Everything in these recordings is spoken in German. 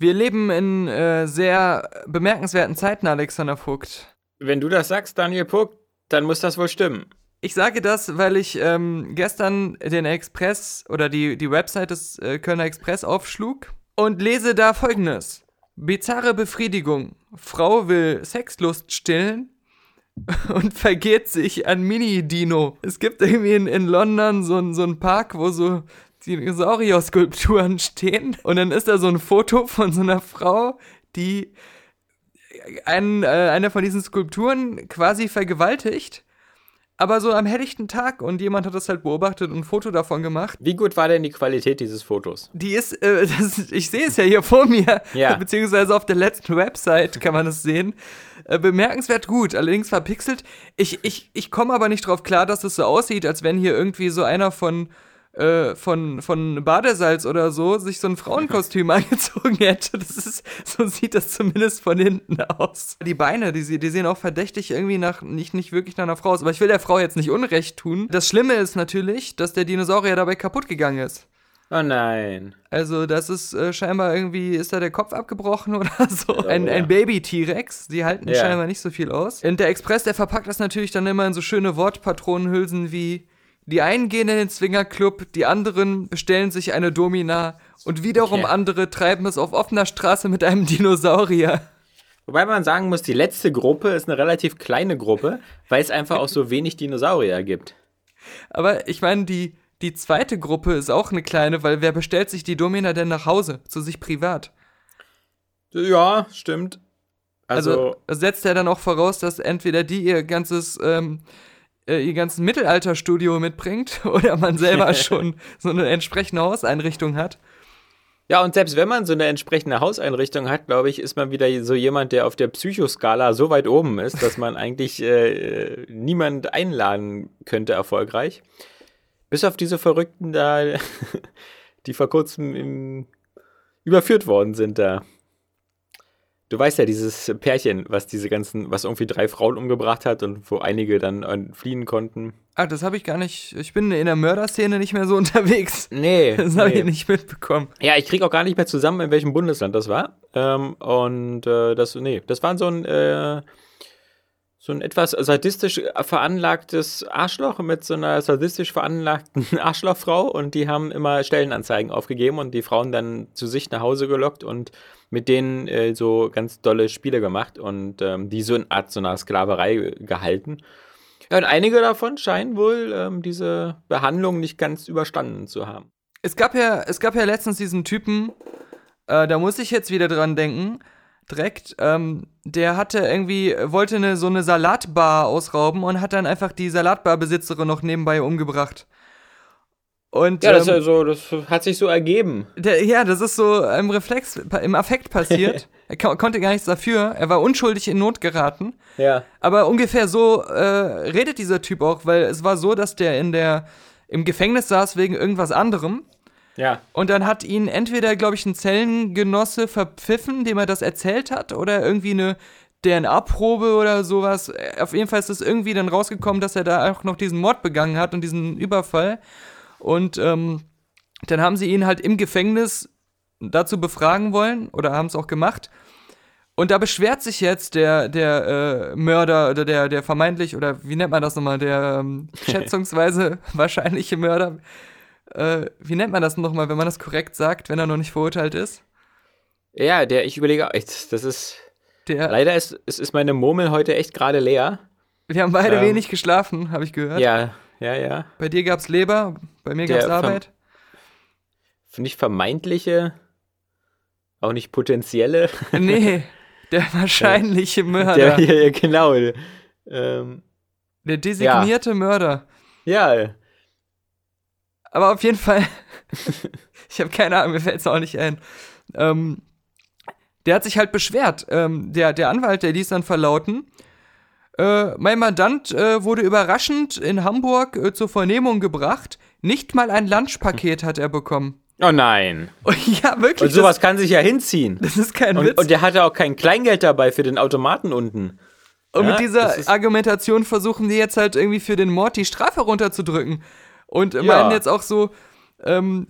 Wir leben in äh, sehr bemerkenswerten Zeiten, Alexander Vogt. Wenn du das sagst, Daniel Puck, dann muss das wohl stimmen. Ich sage das, weil ich ähm, gestern den Express oder die, die Website des äh, Kölner Express aufschlug und lese da folgendes. Bizarre Befriedigung. Frau will Sexlust stillen und vergeht sich an Mini-Dino. Es gibt irgendwie in, in London so, ein- so einen Park, wo so Dinosaurier-Skulpturen stehen. Und dann ist da so ein Foto von so einer Frau, die einen, äh, eine von diesen Skulpturen quasi vergewaltigt. Aber so am helllichten Tag und jemand hat das halt beobachtet und ein Foto davon gemacht. Wie gut war denn die Qualität dieses Fotos? Die ist, äh, das, ich sehe es ja hier vor mir, Ja. beziehungsweise auf der letzten Website kann man es sehen. Äh, bemerkenswert gut, allerdings verpixelt. Ich, ich, ich komme aber nicht drauf klar, dass es so aussieht, als wenn hier irgendwie so einer von, äh, von, von Badesalz oder so sich so ein Frauenkostüm angezogen hätte. Das ist, so sieht das zumindest von hinten aus. Die Beine, die, sie- die sehen auch verdächtig irgendwie nach, nicht, nicht wirklich nach einer Frau aus. Aber ich will der Frau jetzt nicht Unrecht tun. Das Schlimme ist natürlich, dass der Dinosaurier dabei kaputt gegangen ist. Oh nein. Also, das ist äh, scheinbar irgendwie, ist da der Kopf abgebrochen oder so. Ein, ja. ein Baby-T-Rex, die halten Ja. scheinbar nicht so viel aus. Und der Express, der verpackt das natürlich dann immer in so schöne Wortpatronenhülsen wie die einen gehen in den Swingerclub, die anderen bestellen sich eine Domina und wiederum Okay. andere treiben es auf offener Straße mit einem Dinosaurier. Wobei man sagen muss, die letzte Gruppe ist eine relativ kleine Gruppe, weil es einfach auch so wenig Dinosaurier gibt. Aber ich meine, die, die zweite Gruppe ist auch eine kleine, weil wer bestellt sich die Domina denn nach Hause, zu sich privat? Ja, stimmt. Also, Also, setzt er dann auch voraus, dass entweder die ihr ganzes, ähm, äh, ihr ganzes Mittelalterstudio mitbringt oder man selber schon so eine entsprechende Hauseinrichtung hat. ja, und selbst wenn man so eine entsprechende Hauseinrichtung hat, glaube ich, ist man wieder so jemand, der auf der Psychoskala so weit oben ist, dass man eigentlich äh, niemand einladen könnte erfolgreich. Bis auf diese Verrückten da, die vor kurzem im, überführt worden sind da. Du weißt ja, dieses Pärchen, was diese ganzen, was irgendwie drei Frauen umgebracht hat und wo einige dann äh, fliehen konnten. Ah, das habe ich gar nicht. Ich bin in der Mörderszene nicht mehr so unterwegs. Nee. Das habe nee. ich nicht mitbekommen. Ja, ich kriege auch gar nicht mehr zusammen, in welchem Bundesland das war. Ähm, und äh, das, nee, das war so ein, äh, so ein etwas sadistisch veranlagtes Arschloch mit so einer sadistisch veranlagten Arschlochfrau und die haben immer Stellenanzeigen aufgegeben und die Frauen dann zu sich nach Hause gelockt und mit denen äh, so ganz dolle Spiele gemacht und ähm, die so in Art so einer Sklaverei gehalten. Ja, und einige davon scheinen wohl ähm, diese Behandlung nicht ganz überstanden zu haben. Es gab ja, es gab ja letztens diesen Typen, äh, da muss ich jetzt wieder dran denken, direkt, ähm, der hatte irgendwie, wollte eine, so eine Salatbar ausrauben und hat dann einfach die Salatbarbesitzerin noch nebenbei umgebracht. Und, Ja, das, ähm, also, das hat sich so ergeben. Der, ja, das ist so im Reflex, im Affekt passiert. er ko konnte gar nichts dafür. Er war unschuldig in Not geraten. Ja. Aber ungefähr so äh, redet dieser Typ auch, weil es war so, dass der in der im Gefängnis saß wegen irgendwas anderem. Ja. Und dann hat ihn entweder, glaube ich, ein Zellengenosse verpfiffen, dem er das erzählt hat, oder irgendwie eine DNA-Probe oder sowas. Äh, Auf jeden Fall ist es irgendwie dann rausgekommen, dass er da auch noch diesen Mord begangen hat und diesen Überfall. Und ähm, dann haben sie ihn halt im Gefängnis dazu befragen wollen oder haben es auch gemacht. Und da beschwert sich jetzt der, der äh, Mörder oder der, der vermeintlich, oder wie nennt man das nochmal, der ähm, schätzungsweise wahrscheinliche Mörder. Äh, wie nennt man das nochmal, wenn man das korrekt sagt, wenn er noch nicht verurteilt ist? Ja, der, ich überlege, das ist. Der, Leider ist, es ist meine Murmel heute echt gerade leer. wir haben beide ähm, wenig geschlafen, habe ich gehört. Ja, ja, ja. Bei dir gab's Leber, bei mir Der gab's verm- Arbeit. Nicht vermeintliche, auch nicht potenzielle. Nee, der wahrscheinliche Mörder. Der, Der, ja, ja, genau. Ähm, designierte Mörder. ja, Aber auf jeden Fall, ich habe keine Ahnung, mir fällt's auch nicht ein. Ähm, der hat sich halt beschwert. Ähm, der, der Anwalt, der ließ dann verlauten, äh, mein Mandant äh, wurde überraschend in Hamburg äh, zur Vernehmung gebracht. Nicht mal ein Lunchpaket hat er bekommen. Oh nein. Ja, wirklich. Und sowas kann sich ja hinziehen. das, das ist kein Und, Witz. und der hatte auch kein Kleingeld dabei für den Automaten unten. Und Ja, mit dieser das Argumentation versuchen die jetzt halt irgendwie für den Mord die Strafe runterzudrücken. Und Ja. meinen jetzt auch so, ähm,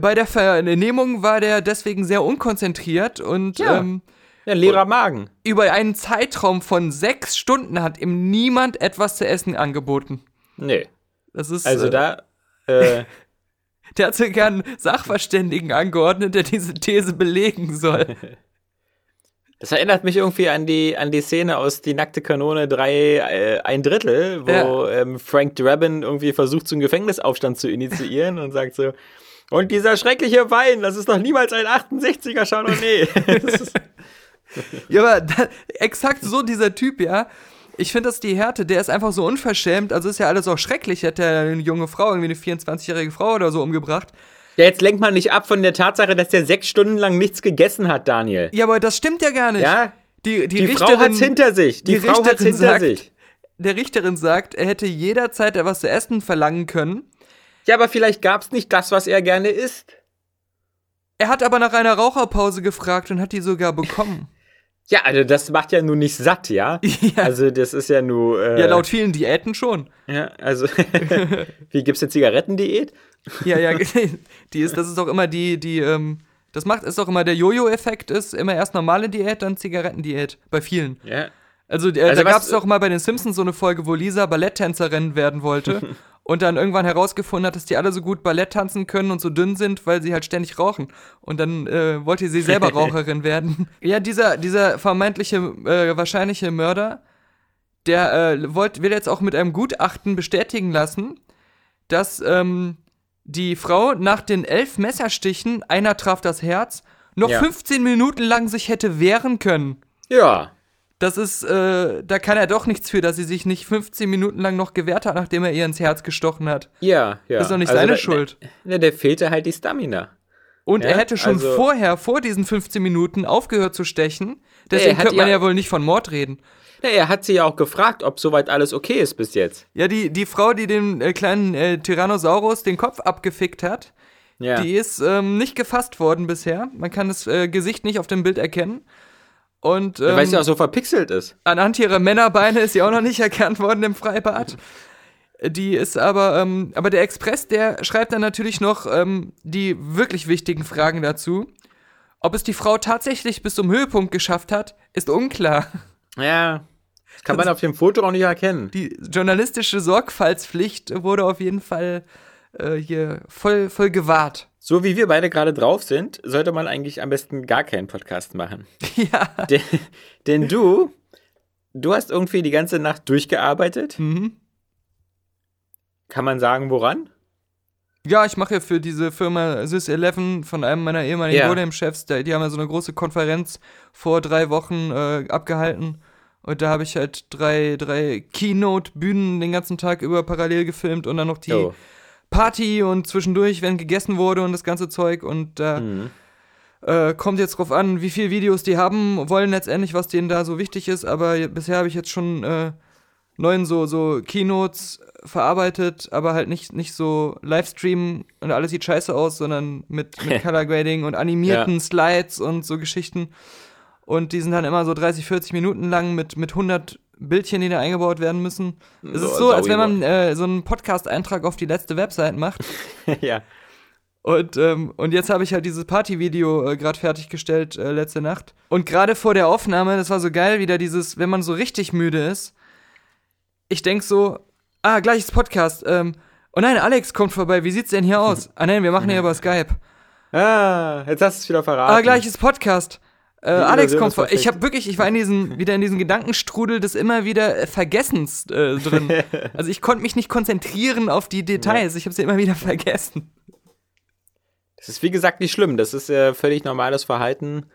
bei der Vernehmung war der deswegen sehr unkonzentriert und Ja. ähm, Ja, leerer Magen. über einen Zeitraum von sechs Stunden hat ihm niemand etwas zu essen angeboten. Nee. Das ist, Also äh, da, äh, der hat sogar einen Sachverständigen angeordnet, der diese These belegen soll. das erinnert mich irgendwie an die, an die Szene aus Die nackte Kanone 3, äh, ein Drittel, wo ähm, Frank Drabin irgendwie versucht, so einen Gefängnisaufstand zu initiieren und sagt so, und dieser schreckliche Wein, das ist doch niemals ein 68er Chardonnay. Das ist- Ja, aber da, exakt so dieser Typ, ja. Ich finde das die Härte, der ist einfach so unverschämt. Also ist ja alles auch schrecklich. Hätte er eine junge Frau, irgendwie eine 24-jährige Frau oder so umgebracht. ja, jetzt lenkt man nicht ab von der Tatsache, dass der sechs Stunden lang nichts gegessen hat, Daniel. Ja, aber das stimmt ja gar nicht. Ja, Die, die, die, Frau Richterin, hat's hinter sich. Die, die Frau hat's Richterin hinter sagt- sich. der Richterin sagt, er hätte jederzeit etwas zu essen verlangen können. Ja, aber vielleicht gab's nicht das, was er gerne isst. Er hat aber nach einer Raucherpause gefragt und hat die sogar bekommen. Ja, also das macht ja nun nicht satt, ja? ja. Also das ist ja nur. Äh, ja, laut vielen Diäten schon. Ja, also. Wie gibt's eine Zigarettendiät? Ja, ja, die ist, das ist doch immer die, die, ähm, das macht, ist doch immer der Jojo-Effekt, ist immer erst normale Diät, dann Zigarettendiät. Bei vielen. Ja. Also, äh, Also da gab es doch mal bei den Simpsons so eine Folge, wo Lisa Balletttänzerin werden wollte und dann irgendwann herausgefunden hat, dass die alle so gut Ballett tanzen können und so dünn sind, weil sie halt ständig rauchen. Und dann äh, wollte sie selber Raucherin werden. Ja, dieser, dieser vermeintliche, äh, wahrscheinliche Mörder, der äh, wollt, will jetzt auch mit einem Gutachten bestätigen lassen, dass ähm, die Frau nach den elf Messerstichen, einer traf das Herz, noch Ja. 15 Minuten lang sich hätte wehren können. Ja. Das ist, äh, da kann er doch nichts für, dass sie sich nicht 15 Minuten lang noch gewehrt hat, nachdem er ihr ins Herz gestochen hat. Ja, ja. Das ist doch nicht Also seine da- Schuld. Ne, der fehlte halt die Stamina. Und Ja, er hätte schon also- vorher, vor diesen 15 Minuten, aufgehört zu stechen. Deswegen könnte man ja- ja wohl nicht von Mord reden. Ja, er hat sie ja auch gefragt, ob soweit alles okay ist bis jetzt. Ja, die, die Frau, die dem äh, kleinen äh, Tyrannosaurus den Kopf abgefickt hat, Ja. die ist ähm, nicht gefasst worden bisher. Man kann das äh, Gesicht nicht auf dem Bild erkennen. Und ähm, Weil sie auch so verpixelt ist. anhand ihrer Männerbeine ist sie auch noch nicht erkannt worden im Freibad. Die ist aber, ähm, aber der Express, der schreibt dann natürlich noch ähm, die wirklich wichtigen Fragen dazu. Ob es die Frau tatsächlich bis zum Höhepunkt geschafft hat, ist unklar. Ja. Das kann man auf dem Foto auch nicht erkennen. Die journalistische Sorgfaltspflicht wurde auf jeden Fall äh, hier voll, voll gewahrt. So wie wir beide gerade drauf sind, sollte man eigentlich am besten gar keinen Podcast machen. ja. denn, denn du, du hast irgendwie die ganze Nacht durchgearbeitet. Mhm. Kann man sagen, woran? Ja, ich mache ja für diese Firma Sys11 von einem meiner ehemaligen Ja. Bodem-Chefs, der- die haben ja so eine große Konferenz vor drei Wochen äh, abgehalten. Und da habe ich halt drei, drei Keynote-Bühnen den ganzen Tag über parallel gefilmt und dann noch die Oh. Party und zwischendurch, wenn gegessen wurde und das ganze Zeug. Und da Mhm. äh, kommt jetzt drauf an, wie viele Videos die haben wollen letztendlich, was denen da so wichtig ist. Aber bisher habe ich jetzt schon äh, neun so, so Keynotes verarbeitet, aber halt nicht, nicht so Livestream und alles sieht scheiße aus, sondern mit, mit Color Grading und animierten Slides und so Geschichten. Und die sind dann immer so 30, 40 Minuten lang mit, mit 100 Bildchen, die da eingebaut werden müssen. Es So, ist so, als wenn man äh, so einen Podcast-Eintrag auf die letzte Website macht. ja. Und, ähm, und jetzt habe ich halt dieses Partyvideo äh, gerade fertiggestellt äh, letzte Nacht. Und gerade vor der Aufnahme, das war so geil, wieder dieses, wenn man so richtig müde ist. Ich denk so, ah, gleiches Podcast. Ähm, oh nein, Alex kommt vorbei. Wie sieht's denn hier aus? Ah nein, wir machen hier über Skype. Ah, jetzt hast du es wieder verraten. Ah, gleiches Podcast. Äh, Alex kommt vorbei. Ich habe wirklich, ich war in diesen, wieder in diesen Gedankenstrudel des immer wieder äh, Vergessens äh, drin. also ich konnte mich nicht konzentrieren auf die Details. Ich habe sie immer wieder vergessen. Das ist wie gesagt nicht schlimm. Das ist äh, völlig normales Verhalten.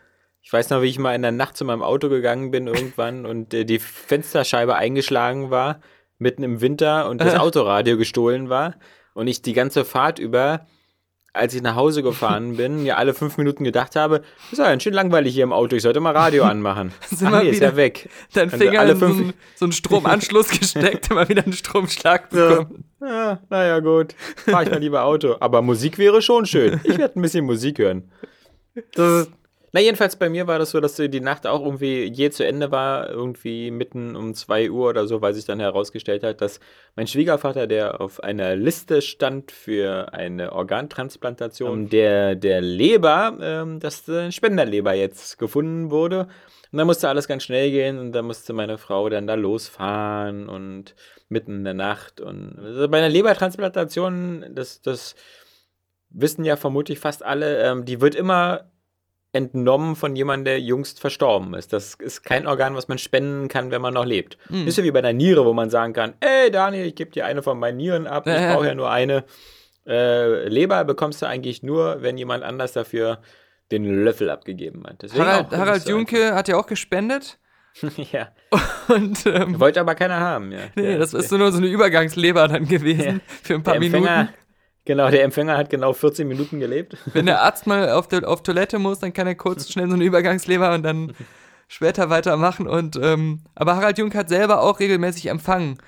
Ich weiß noch, wie ich mal in der Nacht zu meinem Auto gegangen bin irgendwann und äh, die Fensterscheibe eingeschlagen war, mitten im Winter und das. Autoradio gestohlen war und ich die ganze Fahrt über, als ich nach Hause gefahren bin, mir alle fünf Minuten gedacht habe, ist ja ganz schön langweilig hier im Auto, ich sollte mal Radio anmachen. Sind Ach nee, ist ja weg. Dein Finger alle in so fünf- einen, so einen Stromanschluss gesteckt, immer wieder einen Stromschlag bekommen. Ja, naja, gut. Fahr ich mal lieber Auto. Aber Musik wäre schon schön. Ich werde ein bisschen Musik hören. Das ist, Na, jedenfalls bei mir war das so, dass die Nacht auch irgendwie je zu Ende war, irgendwie mitten um 2 Uhr oder so, weil sich dann herausgestellt hat, dass mein Schwiegervater, der auf einer Liste stand für eine Organtransplantation, der, der Leber, ähm, dass eine Spenderleber jetzt gefunden wurde. Und dann musste alles ganz schnell gehen und dann musste meine Frau dann da losfahren und mitten in der Nacht. Und also bei einer Lebertransplantation, das, das wissen ja vermutlich fast alle, ähm, die wird immer entnommen von jemandem, der jüngst verstorben ist. Das ist kein Organ, was man spenden kann, wenn man noch lebt. Mhm. Ist ja wie bei der Niere, wo man sagen kann, ey Daniel, ich gebe dir eine von meinen Nieren ab, ich brauche ja nur eine. Äh, Leber bekommst du eigentlich nur, wenn jemand anders dafür den Löffel abgegeben hat. Deswegen Harald, Harald Junke hat ja auch gespendet. ja. Und, ähm, Wollte aber keiner haben, ja. Nee, das ist nur so eine Übergangsleber dann gewesen ja. für ein paar Minuten. Genau, der Empfänger hat genau 14 Minuten gelebt. Wenn der Arzt mal auf, der, auf Toilette muss, dann kann er kurz schnell so eine Übergangsleber und dann später weitermachen. Und, ähm, aber Harald Jung hat selber auch regelmäßig empfangen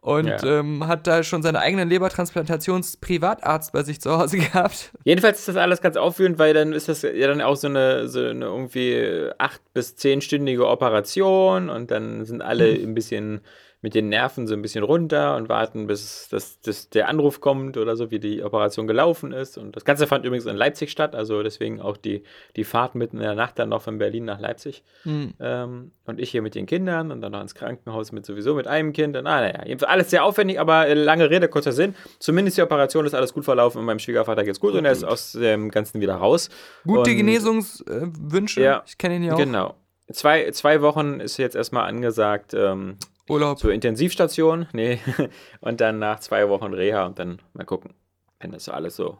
und ja. ähm, hat da schon seinen eigenen Lebertransplantations-Privatarzt bei sich zu Hause gehabt. Jedenfalls ist das alles ganz aufführend, weil dann ist das ja dann auch so eine, so eine irgendwie acht- bis zehnstündige Operation und dann sind alle mhm. ein bisschen mit den Nerven so ein bisschen runter und warten, bis das, das, der Anruf kommt oder so, wie die Operation gelaufen ist. Und das Ganze fand übrigens in Leipzig statt, also deswegen auch die, die Fahrt mitten in der Nacht dann noch von Berlin nach Leipzig. Mhm. Ähm, und ich hier mit den Kindern und dann noch ins Krankenhaus mit sowieso mit einem Kind. Und ah, naja, alles sehr aufwendig, aber lange Rede, kurzer Sinn. Zumindest die Operation ist alles gut verlaufen und meinem Schwiegervater geht's gut, gut und er ist aus dem Ganzen wieder raus. Gute und, Genesungswünsche. Ja, ich kenne ihn ja auch. Genau. Zwei, zwei Wochen ist jetzt erstmal angesagt. Ähm, Urlaub. Zur Intensivstation, nee. Und dann nach zwei Wochen Reha und dann mal gucken, wenn das so alles so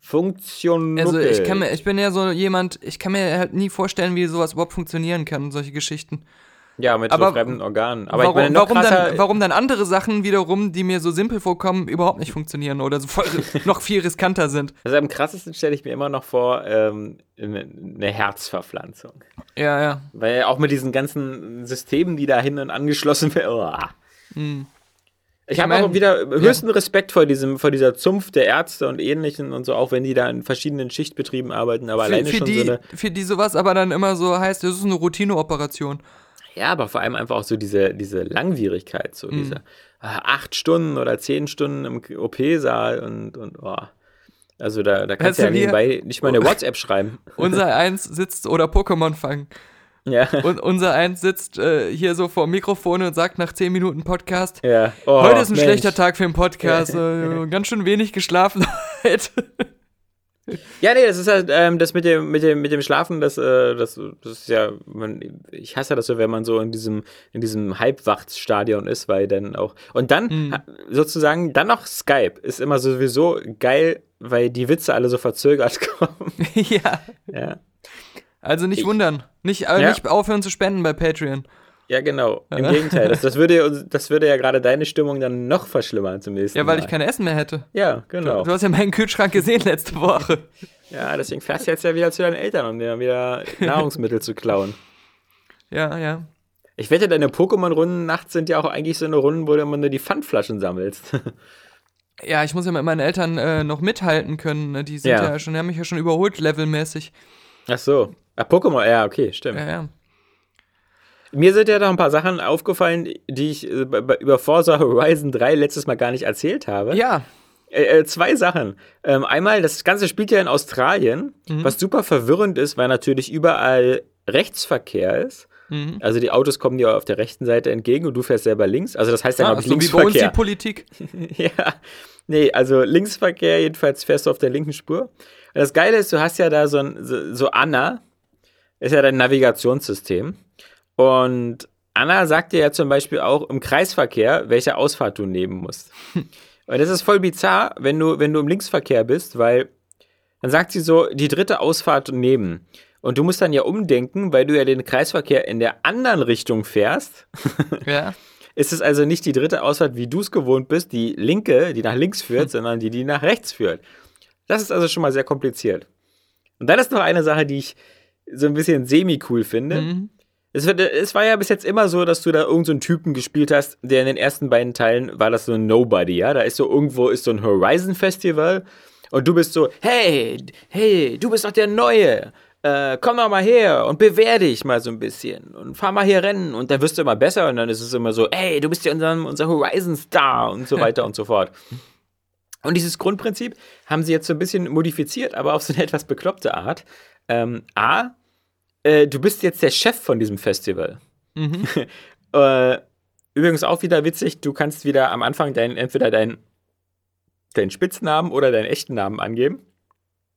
funktioniert. Also ich kann mir, ich bin ja so jemand, ich kann mir halt nie vorstellen, wie sowas überhaupt funktionieren kann, solche Geschichten. Ja, mit aber so fremden Organen. Aber warum, ich meine, warum, dann, warum dann andere Sachen wiederum, die mir so simpel vorkommen, überhaupt nicht funktionieren oder so voll, noch viel riskanter sind? Also am krassesten stelle ich mir immer noch vor, ähm, eine Herzverpflanzung. Ja, ja. Weil auch mit diesen ganzen Systemen, die da hin und angeschlossen werden. Oh. Hm. Ich, ich habe auch wieder höchsten ja. Respekt vor diesem, vor dieser Zunft der Ärzte und Ähnlichen und so, auch wenn die da in verschiedenen Schichtbetrieben arbeiten, aber für, alleine für schon die, so eine. Für die sowas aber dann immer so heißt, das ist eine Routineoperation. Ja, aber vor allem einfach auch so diese, diese Langwierigkeit, so mhm. diese ah, acht Stunden oder zehn Stunden im OP-Saal und, und oh. Also da, da kannst du ja nebenbei nicht mal eine WhatsApp schreiben. Unser Eins sitzt oder Pokémon fangen. Ja. Und unser Eins sitzt äh, hier so vor dem Mikrofon und sagt nach 10 Minuten Podcast, ja. Oh, heute ist ein Mensch. schlechter Tag für einen Podcast, äh, ganz schön wenig geschlafen heute. Ja, nee, das ist halt, ähm, das mit dem, mit dem, mit dem Schlafen, das, äh, das, das ist ja, man, ich hasse das so, wenn man so in diesem, in diesem Halbwachstadion ist, weil dann auch, und dann mhm. sozusagen, dann noch Skype ist immer sowieso geil, weil die Witze alle so verzögert kommen. ja. Ja. Also nicht ich, wundern, nicht, äh, ja. nicht aufhören zu spenden bei Patreon. Ja, genau. Im Gegenteil. Das, das, würde, das würde ja gerade deine Stimmung dann noch verschlimmern zum nächsten Mal. Ja, weil ich kein Essen mehr hätte. Ja, genau. Du, du hast ja meinen Kühlschrank gesehen letzte Woche. ja, deswegen fährst du jetzt ja wieder zu deinen Eltern, um dir wieder Nahrungsmittel zu klauen. Ja, ja. Ich wette, deine Pokémon-Runden nachts sind ja auch eigentlich so eine Runden, wo du immer nur die Pfandflaschen sammelst. ja, ich muss ja mit meinen Eltern äh, noch mithalten können. Ne? Die sind ja. ja schon, die haben mich ja schon überholt, levelmäßig. Ach so. Ach, Pokémon, ja, okay, stimmt. Ja, ja. Mir sind ja noch ein paar Sachen aufgefallen, die ich äh, über Forza Horizon 3 letztes Mal gar nicht erzählt habe. Ja. Äh, äh, zwei Sachen. Ähm, einmal, das Ganze spielt ja in Australien, mhm. was super verwirrend ist, weil natürlich überall Rechtsverkehr ist. Mhm. Also die Autos kommen dir auf der rechten Seite entgegen und du fährst selber links. Also das heißt dann, ah, glaube ich, Linksverkehr. Wie bei uns die Politik. ja. Nee, also Linksverkehr, jedenfalls fährst du auf der linken Spur. Und das Geile ist, du hast ja da so ein, so, so Anna, ist ja dein Navigationssystem. Und Anna sagt dir ja zum Beispiel auch im Kreisverkehr, welche Ausfahrt du nehmen musst. Und das ist voll bizarr, wenn du, wenn du im Linksverkehr bist, weil dann sagt sie so, die dritte Ausfahrt nehmen. Und du musst dann ja umdenken, weil du ja den Kreisverkehr in der anderen Richtung fährst. Ja. Ist es also nicht die dritte Ausfahrt, wie du es gewohnt bist, die linke, die nach links führt, sondern die, die nach rechts führt. Das ist also schon mal sehr kompliziert. Und dann ist noch eine Sache, die ich so ein bisschen semi-cool finde. Mhm. Es, es, war ja bis jetzt immer so, dass du da irgendeinen so Typen gespielt hast, der in den ersten beiden Teilen war das so ein Nobody, ja. Da ist so irgendwo ist so ein Horizon Festival und du bist so, hey, hey, du bist doch der Neue. äh, komm doch mal her und bewehr dich mal so ein bisschen und fahr mal hier rennen und dann wirst du immer besser und dann ist es immer so, ey, du bist ja unser, unser Horizon Star und so weiter und so fort. Und dieses Grundprinzip haben sie jetzt so ein bisschen modifiziert, aber auf so eine etwas bekloppte Art. Ähm, A, äh, du bist jetzt der Chef von diesem Festival. Mhm. äh, übrigens auch wieder witzig, du kannst wieder am Anfang dein, entweder deinen deinen Spitznamen oder deinen echten Namen angeben.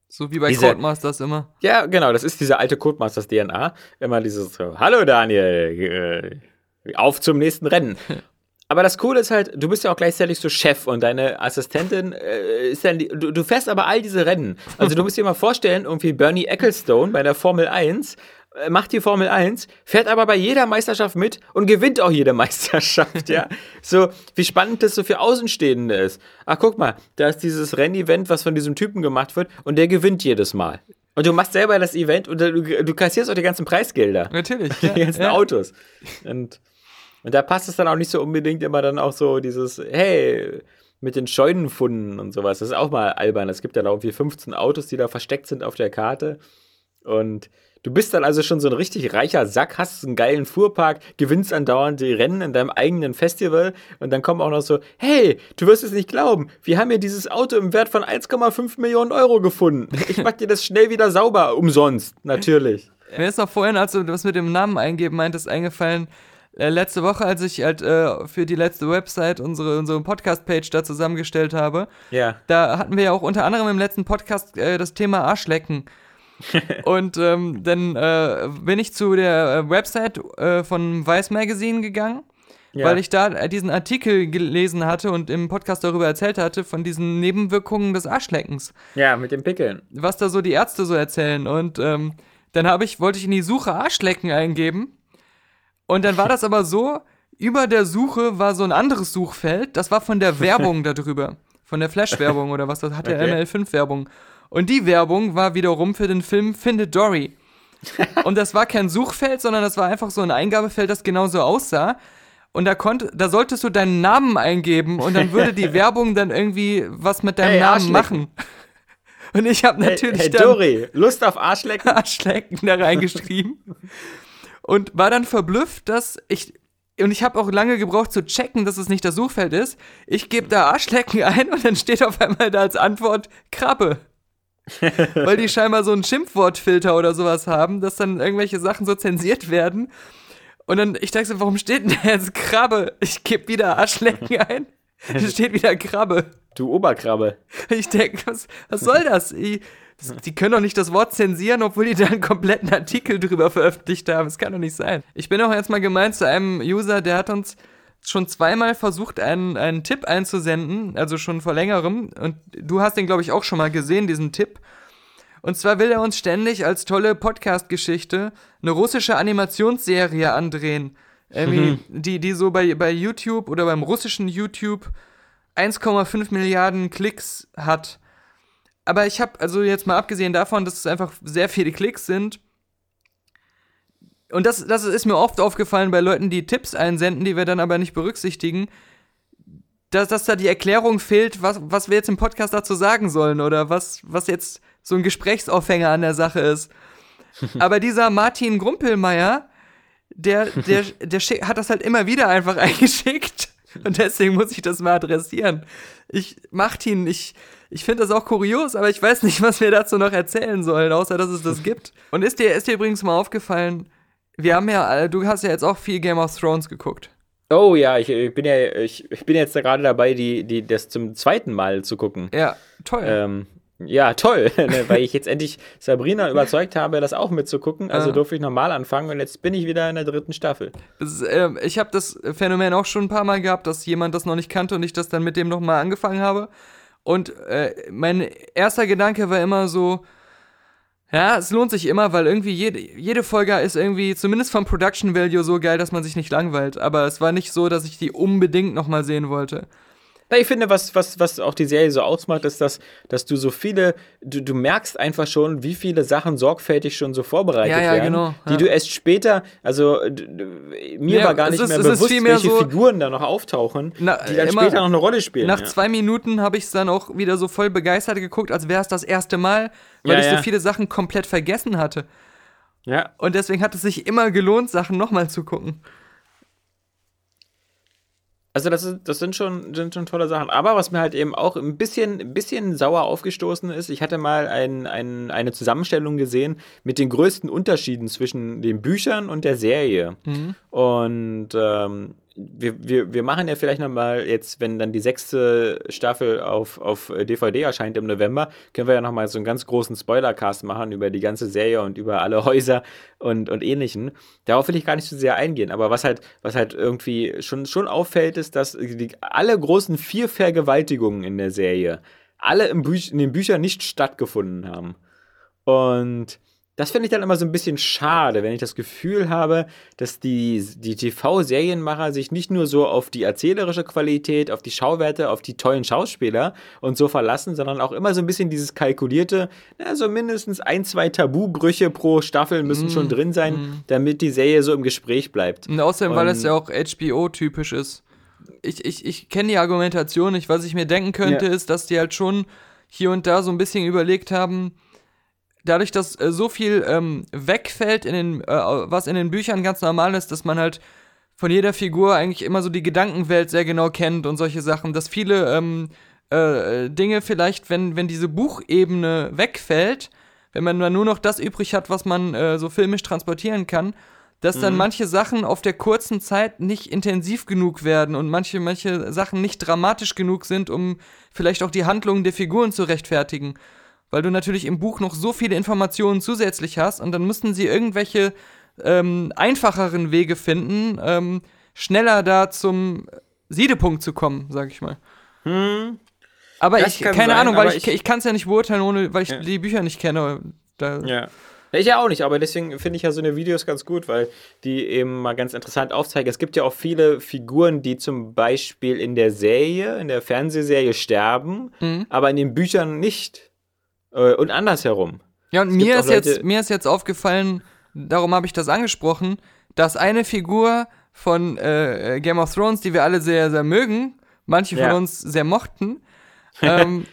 So wie bei Diese- Codemasters immer. Ja, genau, das ist diese alte Codemasters DNA. Immer dieses so, Hallo Daniel, äh, auf zum nächsten Rennen. Aber das Coole ist halt, du bist ja auch gleichzeitig so Chef und deine Assistentin äh, ist dann, die, du, du fährst aber all diese Rennen. Also du musst dir mal vorstellen, irgendwie Bernie Ecclestone bei der Formel 1 äh, macht die Formel 1, fährt aber bei jeder Meisterschaft mit und gewinnt auch jede Meisterschaft, ja. So, wie spannend das so für Außenstehende ist. Ach, guck mal, da ist dieses Rennevent, was von diesem Typen gemacht wird und der gewinnt jedes Mal. Und du machst selber das Event und du, du kassierst auch die ganzen Preisgelder. Natürlich. Die Ja, ganzen ja. Autos. Und, und da passt es dann auch nicht so unbedingt immer dann auch so dieses, hey, mit den Scheunenfunden und sowas. Das ist auch mal albern. Es gibt dann auch irgendwie 15 Autos, die da versteckt sind auf der Karte. Und du bist dann also schon so ein richtig reicher Sack, hast einen geilen Fuhrpark, gewinnst andauernd die Rennen in deinem eigenen Festival und dann kommen auch noch so, hey, du wirst es nicht glauben, wir haben hier dieses Auto im Wert von 1,5 Millionen Euro gefunden. Ich mach dir das schnell wieder sauber, umsonst, natürlich. Mir ist noch vorhin, als du das mit dem Namen eingeben meintest, eingefallen, äh, letzte Woche, als ich halt äh, für die letzte Website unsere, unsere Podcast-Page da zusammengestellt habe, Ja. da hatten wir ja auch unter anderem im letzten Podcast äh, das Thema Arschlecken. Und ähm, dann äh, bin ich zu der äh, Website äh, von Vice Magazine gegangen, ja. weil ich da äh, diesen Artikel gelesen hatte und im Podcast darüber erzählt hatte, von diesen Nebenwirkungen des Arschleckens Ja, mit den Pickeln. was da so die Ärzte so erzählen. Und ähm, dann habe ich, wollte ich in die Suche Arschlecken eingeben. Und dann war das aber so, über der Suche war so ein anderes Suchfeld, das war von der Werbung darüber. Von der Flash-Werbung oder was das hat, der Okay. ML5-Werbung. Und die Werbung war wiederum für den Film Findet Dory. Und das war kein Suchfeld, sondern das war einfach so ein Eingabefeld, das genauso aussah. Und da konnte, da solltest du deinen Namen eingeben und dann würde die Werbung dann irgendwie was mit deinem Hey, Namen Arschlecken. machen. Und ich habe Hey, natürlich hey dann Dori, Lust auf Arschlecken? Arschlecken da reingeschrieben und war dann verblüfft, dass ich und ich habe auch lange gebraucht zu checken, dass es nicht das Suchfeld ist. Ich gebe da Arschlecken ein und dann steht auf einmal da als Antwort Krabbe. Weil die scheinbar so einen Schimpfwortfilter oder sowas haben, dass dann irgendwelche Sachen so zensiert werden. Und dann, ich dachte so, warum steht denn da jetzt Krabbe? Ich gebe wieder Arschlecken ein. Da steht wieder Krabbe. Du Oberkrabbe. Ich denke, was, was soll das? Ich? Die können doch nicht das Wort zensieren, obwohl die da einen kompletten Artikel drüber veröffentlicht haben. Das kann doch nicht sein. Ich bin auch jetzt mal gemeint zu einem User, der hat uns schon zweimal versucht, einen, einen Tipp einzusenden, also schon vor längerem. Und du hast den, glaube ich, auch schon mal gesehen, diesen Tipp. Und zwar will er uns ständig als tolle Podcast-Geschichte eine russische Animationsserie andrehen. Irgendwie, die, die so bei, bei YouTube oder beim russischen YouTube 1,5 Milliarden Klicks hat. Aber ich habe, also jetzt mal abgesehen davon, dass es einfach sehr viele Klicks sind. Und das, das ist mir oft aufgefallen bei Leuten, die Tipps einsenden, die wir dann aber nicht berücksichtigen, dass, dass da die Erklärung fehlt, was, was wir jetzt im Podcast dazu sagen sollen oder was, was jetzt so ein Gesprächsaufhänger an der Sache ist. Aber dieser Martin Grumpelmeier, der, der, der hat das halt immer wieder einfach eingeschickt. Und deswegen muss ich das mal adressieren. Ich, Martin, ich, ich finde das auch kurios, aber ich weiß nicht, was wir dazu noch erzählen sollen, außer dass es das gibt. Und ist dir, ist dir übrigens mal aufgefallen, wir haben ja, äh, du hast ja jetzt auch viel Game of Thrones geguckt. Oh ja, ich, ich bin ja, ich, ich bin jetzt gerade dabei, die, die, das zum zweiten Mal zu gucken. Ja, toll. Ähm, ja, toll, ne, weil ich jetzt endlich Sabrina überzeugt habe, das auch mitzugucken. Also Ah. durfte ich normal anfangen und jetzt bin ich wieder in der dritten Staffel. Das ist, ähm, ich habe das Phänomen auch schon ein paar Mal gehabt, dass jemand das noch nicht kannte und ich das dann mit dem nochmal angefangen habe. Und äh, mein erster Gedanke war immer so, ja, es lohnt sich immer, weil irgendwie jede, jede Folge ist irgendwie zumindest vom Production Value so geil, dass man sich nicht langweilt. Aber es war nicht so, dass ich die unbedingt nochmal sehen wollte. Na, ich finde, was, was, was auch die Serie so ausmacht, ist, dass, dass du so viele, du, du merkst einfach schon, wie viele Sachen sorgfältig schon so vorbereitet Ja, ja, werden, genau, die ja. du erst später, also mir war gar nicht ist- mehr bewusst, vielmehr welche so- Figuren da noch auftauchen, Na, die dann immer später noch eine Rolle spielen. Nach zwei Minuten habe ich es dann auch wieder so voll begeistert geguckt, als wäre es das erste Mal, weil ich so viele Sachen komplett vergessen hatte. ja. Und deswegen hat es sich immer gelohnt, Sachen nochmal zu gucken. Also das, ist, das sind, schon, sind schon tolle Sachen. Aber was mir halt eben auch ein bisschen, ein bisschen sauer aufgestoßen ist, ich hatte mal ein, ein, eine Zusammenstellung gesehen mit den größten Unterschieden zwischen den Büchern und der Serie. Und ähm, wir, wir, wir machen ja vielleicht nochmal jetzt, wenn dann die sechste Staffel auf, auf DVD erscheint im November, können wir ja nochmal so einen ganz großen Spoilercast machen über die ganze Serie und über alle Häuser und, und ähnlichen. Darauf will ich gar nicht so sehr eingehen, aber was halt, was halt irgendwie schon, schon auffällt, ist, dass die, alle großen vier Vergewaltigungen in der Serie alle in den Büchern nicht stattgefunden haben. Und das finde ich dann immer so ein bisschen schade, wenn ich das Gefühl habe, dass die, die TV-Serienmacher sich nicht nur so auf die erzählerische Qualität, auf die Schauwerte, auf die tollen Schauspieler und so verlassen, sondern auch immer so ein bisschen dieses kalkulierte, na, so mindestens ein, zwei Tabubrüche pro Staffel müssen schon drin sein, damit die Serie so im Gespräch bleibt. Und außerdem, weil es Und- ja auch HBO-typisch ist. Ich, ich, ich kenne die Argumentation nicht. Was ich mir denken könnte, Ja. ist, dass die halt schon hier und da so ein bisschen überlegt haben, dadurch, dass äh, so viel ähm, wegfällt, in den, äh, was in den Büchern ganz normal ist, dass man halt von jeder Figur eigentlich immer so die Gedankenwelt sehr genau kennt und solche Sachen, dass viele ähm, äh, Dinge vielleicht, wenn, wenn diese Buchebene wegfällt, wenn man dann nur noch das übrig hat, was man äh, so filmisch transportieren kann, dass dann manche Sachen auf der kurzen Zeit nicht intensiv genug werden und manche, manche Sachen nicht dramatisch genug sind, um vielleicht auch die Handlungen der Figuren zu rechtfertigen. Weil du natürlich im Buch noch so viele Informationen zusätzlich hast und dann müssten sie irgendwelche ähm, einfacheren Wege finden, ähm, schneller da zum Siedepunkt zu kommen, sag ich mal. Aber Hm. Das ich, keine sein, Ahnung, weil aber ich, ich- ich, kann es ja nicht beurteilen, ohne, weil ich Ja. die Bücher nicht kenne. Da, Ja. Ja, Ich ja auch nicht, aber deswegen finde ich ja so eine Videos ganz gut, weil die eben mal ganz interessant aufzeigen. Es gibt ja auch viele Figuren, die zum Beispiel in der Serie, in der Fernsehserie sterben, Mhm. aber in den Büchern nicht. Äh, und andersherum. Ja, und Es mir ist, jetzt, mir ist jetzt aufgefallen, darum habe ich das angesprochen, dass eine Figur von äh, Game of Thrones, die wir alle sehr, sehr mögen, manche Ja. von uns sehr mochten, ähm,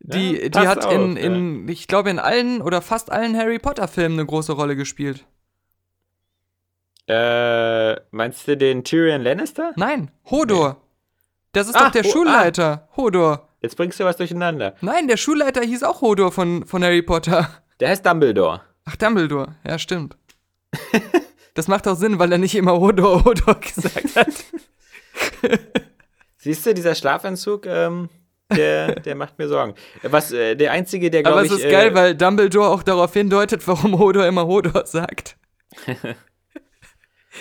die, Ja, die hat auf, in, in ich glaube, in allen oder fast allen Harry Potter-Filmen eine große Rolle gespielt. Äh, meinst du den Tyrion Lannister? Nein, Hodor. Das ist Ach, doch der ah. Schulleiter. Hodor. Jetzt bringst du was durcheinander. Nein, der Schulleiter hieß auch Hodor von, von Harry Potter. Der heißt Dumbledore. Ach, Dumbledore. Ja, stimmt. Das macht auch Sinn, weil er nicht immer Hodor, Hodor gesagt hat. Siehst du, dieser Schlafanzug, ähm, der, der macht mir Sorgen. Was, äh, der einzige, der glaube Aber ich. es ist äh, geil, weil Dumbledore auch darauf hindeutet, warum Hodor immer Hodor sagt.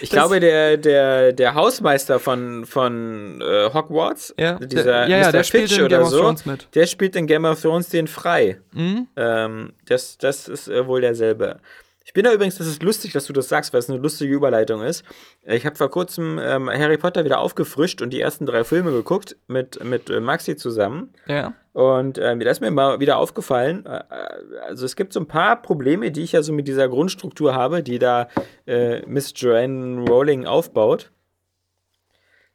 Ich Das- glaube, der, der, der Hausmeister von, von äh, Hogwarts, Ja, dieser der, ja, Mr. der spielt Fitch in oder so, der spielt in Game of Thrones den frei. Mhm. Ähm, das, das ist äh, wohl derselbe. Ich bin da übrigens, das ist lustig, dass du das sagst, weil es eine lustige Überleitung ist. Ich habe vor kurzem ähm, Harry Potter wieder aufgefrischt und die ersten drei Filme geguckt mit, mit äh, Maxi zusammen. Ja. Und ähm, da ist mir mal wieder aufgefallen, äh, also es gibt so ein paar Probleme, die ich ja so mit dieser Grundstruktur habe, die da äh, Miss Joanne Rowling aufbaut.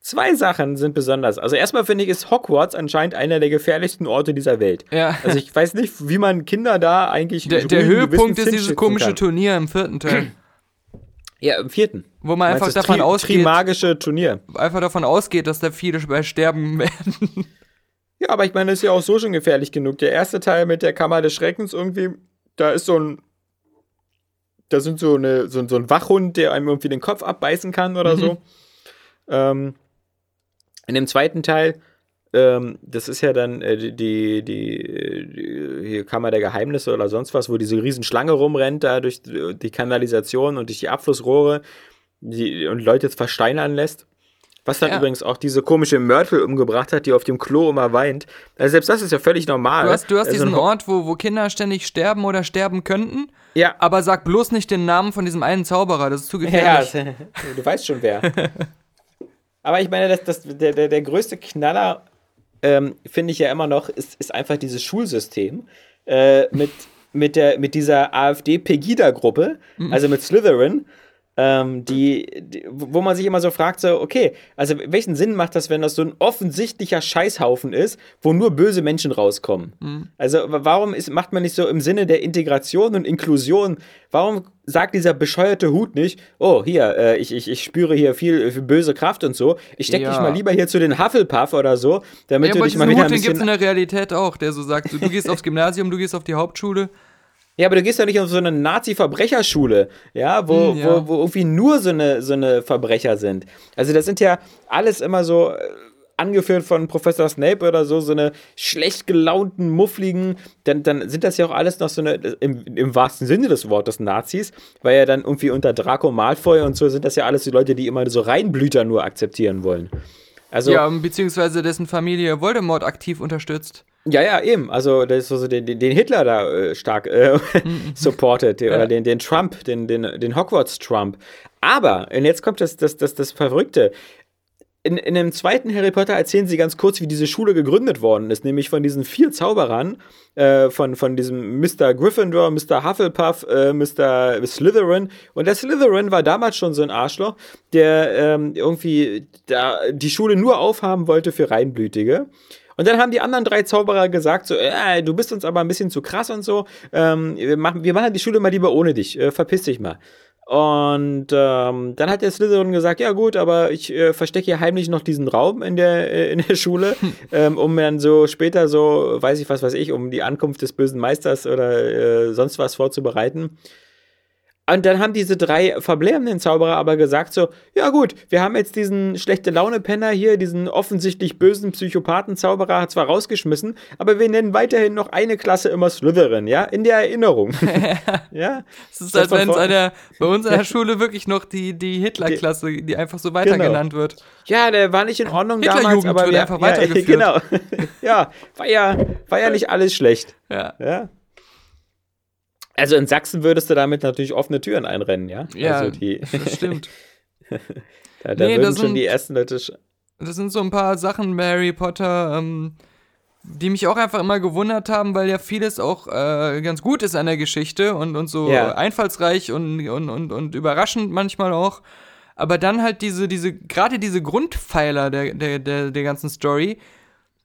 Zwei Sachen sind besonders. Also erstmal finde ich, ist Hogwarts anscheinend einer der gefährlichsten Orte dieser Welt. Ja. Also ich weiß nicht, wie man Kinder da eigentlich Der, der Höhepunkt ist dieses komische kann. Turnier im vierten Teil, Ja, im vierten. wo man einfach das davon Tri ausgeht, Trimagische Turnier. einfach davon ausgeht, dass da viele bei sterben werden. Ja, aber ich meine, das ist ja auch so schon gefährlich genug. Der erste Teil mit der Kammer des Schreckens irgendwie, da ist so ein. Da sind so, eine, so, so ein Wachhund, der einem irgendwie den Kopf abbeißen kann oder Mhm. so. Ähm, in dem zweiten Teil, ähm, das ist ja dann äh, die, die, die, die Kammer der Geheimnisse oder sonst was, wo diese riesen Schlange rumrennt, da durch die Kanalisation und durch die Abflussrohre die, und Leute jetzt versteinern lässt. Was dann Ja. übrigens auch diese komische Mörtel umgebracht hat, die auf dem Klo immer weint. Also selbst das ist ja völlig normal. Du hast, du hast also diesen Ort, wo, wo Kinder ständig sterben oder sterben könnten, Ja, aber sag bloß nicht den Namen von diesem einen Zauberer, das ist zu ja, gefährlich. du weißt schon wer. Aber ich meine, das, das, der, der, der größte Knaller ähm, finde ich ja immer noch, ist, ist einfach dieses Schulsystem äh, mit, mit, der, mit dieser AfD-Pegida-Gruppe, mhm. also mit Slytherin, ähm, die, die, wo man sich immer so fragt, so, okay, also welchen Sinn macht das, wenn das so ein offensichtlicher Scheißhaufen ist, wo nur böse Menschen rauskommen? Mhm. Also warum ist, macht man nicht so im Sinne der Integration und Inklusion, warum sagt dieser bescheuerte Hut nicht, oh, hier, äh, ich, ich, ich spüre hier viel, viel, böse Kraft und so, ich stecke ja. dich mal lieber hier zu den Hufflepuff oder so, damit ja, du dich mal wieder Hut, ein bisschen... den gibt es in der Realität auch, der so sagt, du, du gehst aufs Gymnasium, du gehst auf die Hauptschule ja, aber du gehst ja nicht auf so eine Nazi-Verbrecherschule, ja, wo, hm, ja. Wo, wo irgendwie nur so eine, so eine Verbrecher sind. Also das sind ja alles immer so äh, angeführt von Professor Snape oder so, so eine schlecht gelaunten, muffligen, dann, dann sind das ja auch alles noch so eine, im, im wahrsten Sinne des Wortes Nazis, weil ja dann irgendwie unter Draco Malfoy und so sind das ja alles die Leute, die immer so Reinblüter nur akzeptieren wollen. Also, ja, beziehungsweise dessen Familie Voldemort aktiv unterstützt. Ja, ja, eben. Also, das ist so den, den Hitler da äh, stark äh, supportet, ja. oder den, den Trump, den, den, den Hogwarts-Trump. Aber, und jetzt kommt das, das, das, das Verrückte. In, in dem zweiten Harry Potter erzählen sie ganz kurz, wie diese Schule gegründet worden ist, nämlich von diesen vier Zauberern, äh, von, von diesem Mr. Gryffindor, Mr. Hufflepuff, äh, Mr. Slytherin. Und der Slytherin war damals schon so ein Arschloch, der ähm, irgendwie da die Schule nur aufhaben wollte für Reinblütige. Und dann haben die anderen drei Zauberer gesagt, so, äh, du bist uns aber ein bisschen zu krass und so. Ähm, wir, machen, wir machen die Schule mal lieber ohne dich. Äh, verpiss dich mal. Und ähm, dann hat der Slytherin gesagt, ja gut, aber ich äh, verstecke hier heimlich noch diesen Raum in der, äh, in der Schule, ähm, um dann so später so, weiß ich was weiß ich, um die Ankunft des bösen Meisters oder äh, sonst was vorzubereiten. Und dann haben diese drei verbleibenden Zauberer aber gesagt so, ja gut, wir haben jetzt diesen schlechte Laune-Penner hier, diesen offensichtlich bösen Psychopathen-Zauberer hat zwar rausgeschmissen, aber wir nennen weiterhin noch eine Klasse immer Slytherin, ja, in der Erinnerung. ja. Es ist, als wenn es bei uns an der Schule wirklich noch die, die Hitler-Klasse, die einfach so weiter genau. genannt wird. Ja, der war nicht in Ordnung damals, aber wir, einfach weitergeführt. Ja, genau. ja, war ja, war ja nicht alles schlecht. Ja. ja. Also in Sachsen würdest du damit natürlich offene Türen einrennen, ja? Ja, also die, das stimmt. da da nee, würden schon sind, die ersten Leute. Das sind so ein paar Sachen bei Harry Potter, ähm, die mich auch einfach immer gewundert haben, weil ja vieles auch äh, ganz gut ist an der Geschichte und, und so ja. einfallsreich und, und, und, und überraschend manchmal auch. Aber dann halt diese, diese, gerade diese Grundpfeiler der, der, der, der ganzen Story,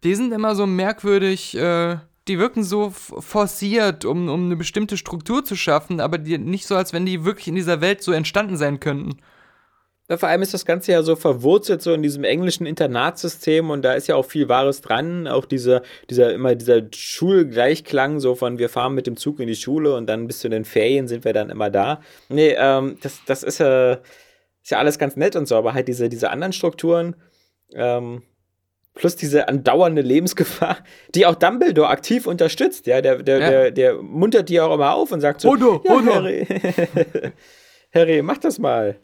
die sind immer so merkwürdig, äh, die wirken so forciert, um, um eine bestimmte Struktur zu schaffen, aber die, nicht so, als wenn die wirklich in dieser Welt so entstanden sein könnten. Ja, vor allem ist das Ganze ja so verwurzelt so in diesem englischen Internatssystem und da ist ja auch viel Wahres dran. Auch dieser, dieser, immer dieser Schulgleichklang, so von wir fahren mit dem Zug in die Schule und dann bis zu den Ferien sind wir dann immer da. Nee, ähm, das, das ist, äh, ist ja alles ganz nett und so, aber halt diese, diese anderen Strukturen, ähm, plus diese andauernde Lebensgefahr, die auch Dumbledore aktiv unterstützt. Ja, der, der, ja. der, der muntert die auch immer auf und sagt so: Odo, ja, Odo. Harry, Harry, mach das mal.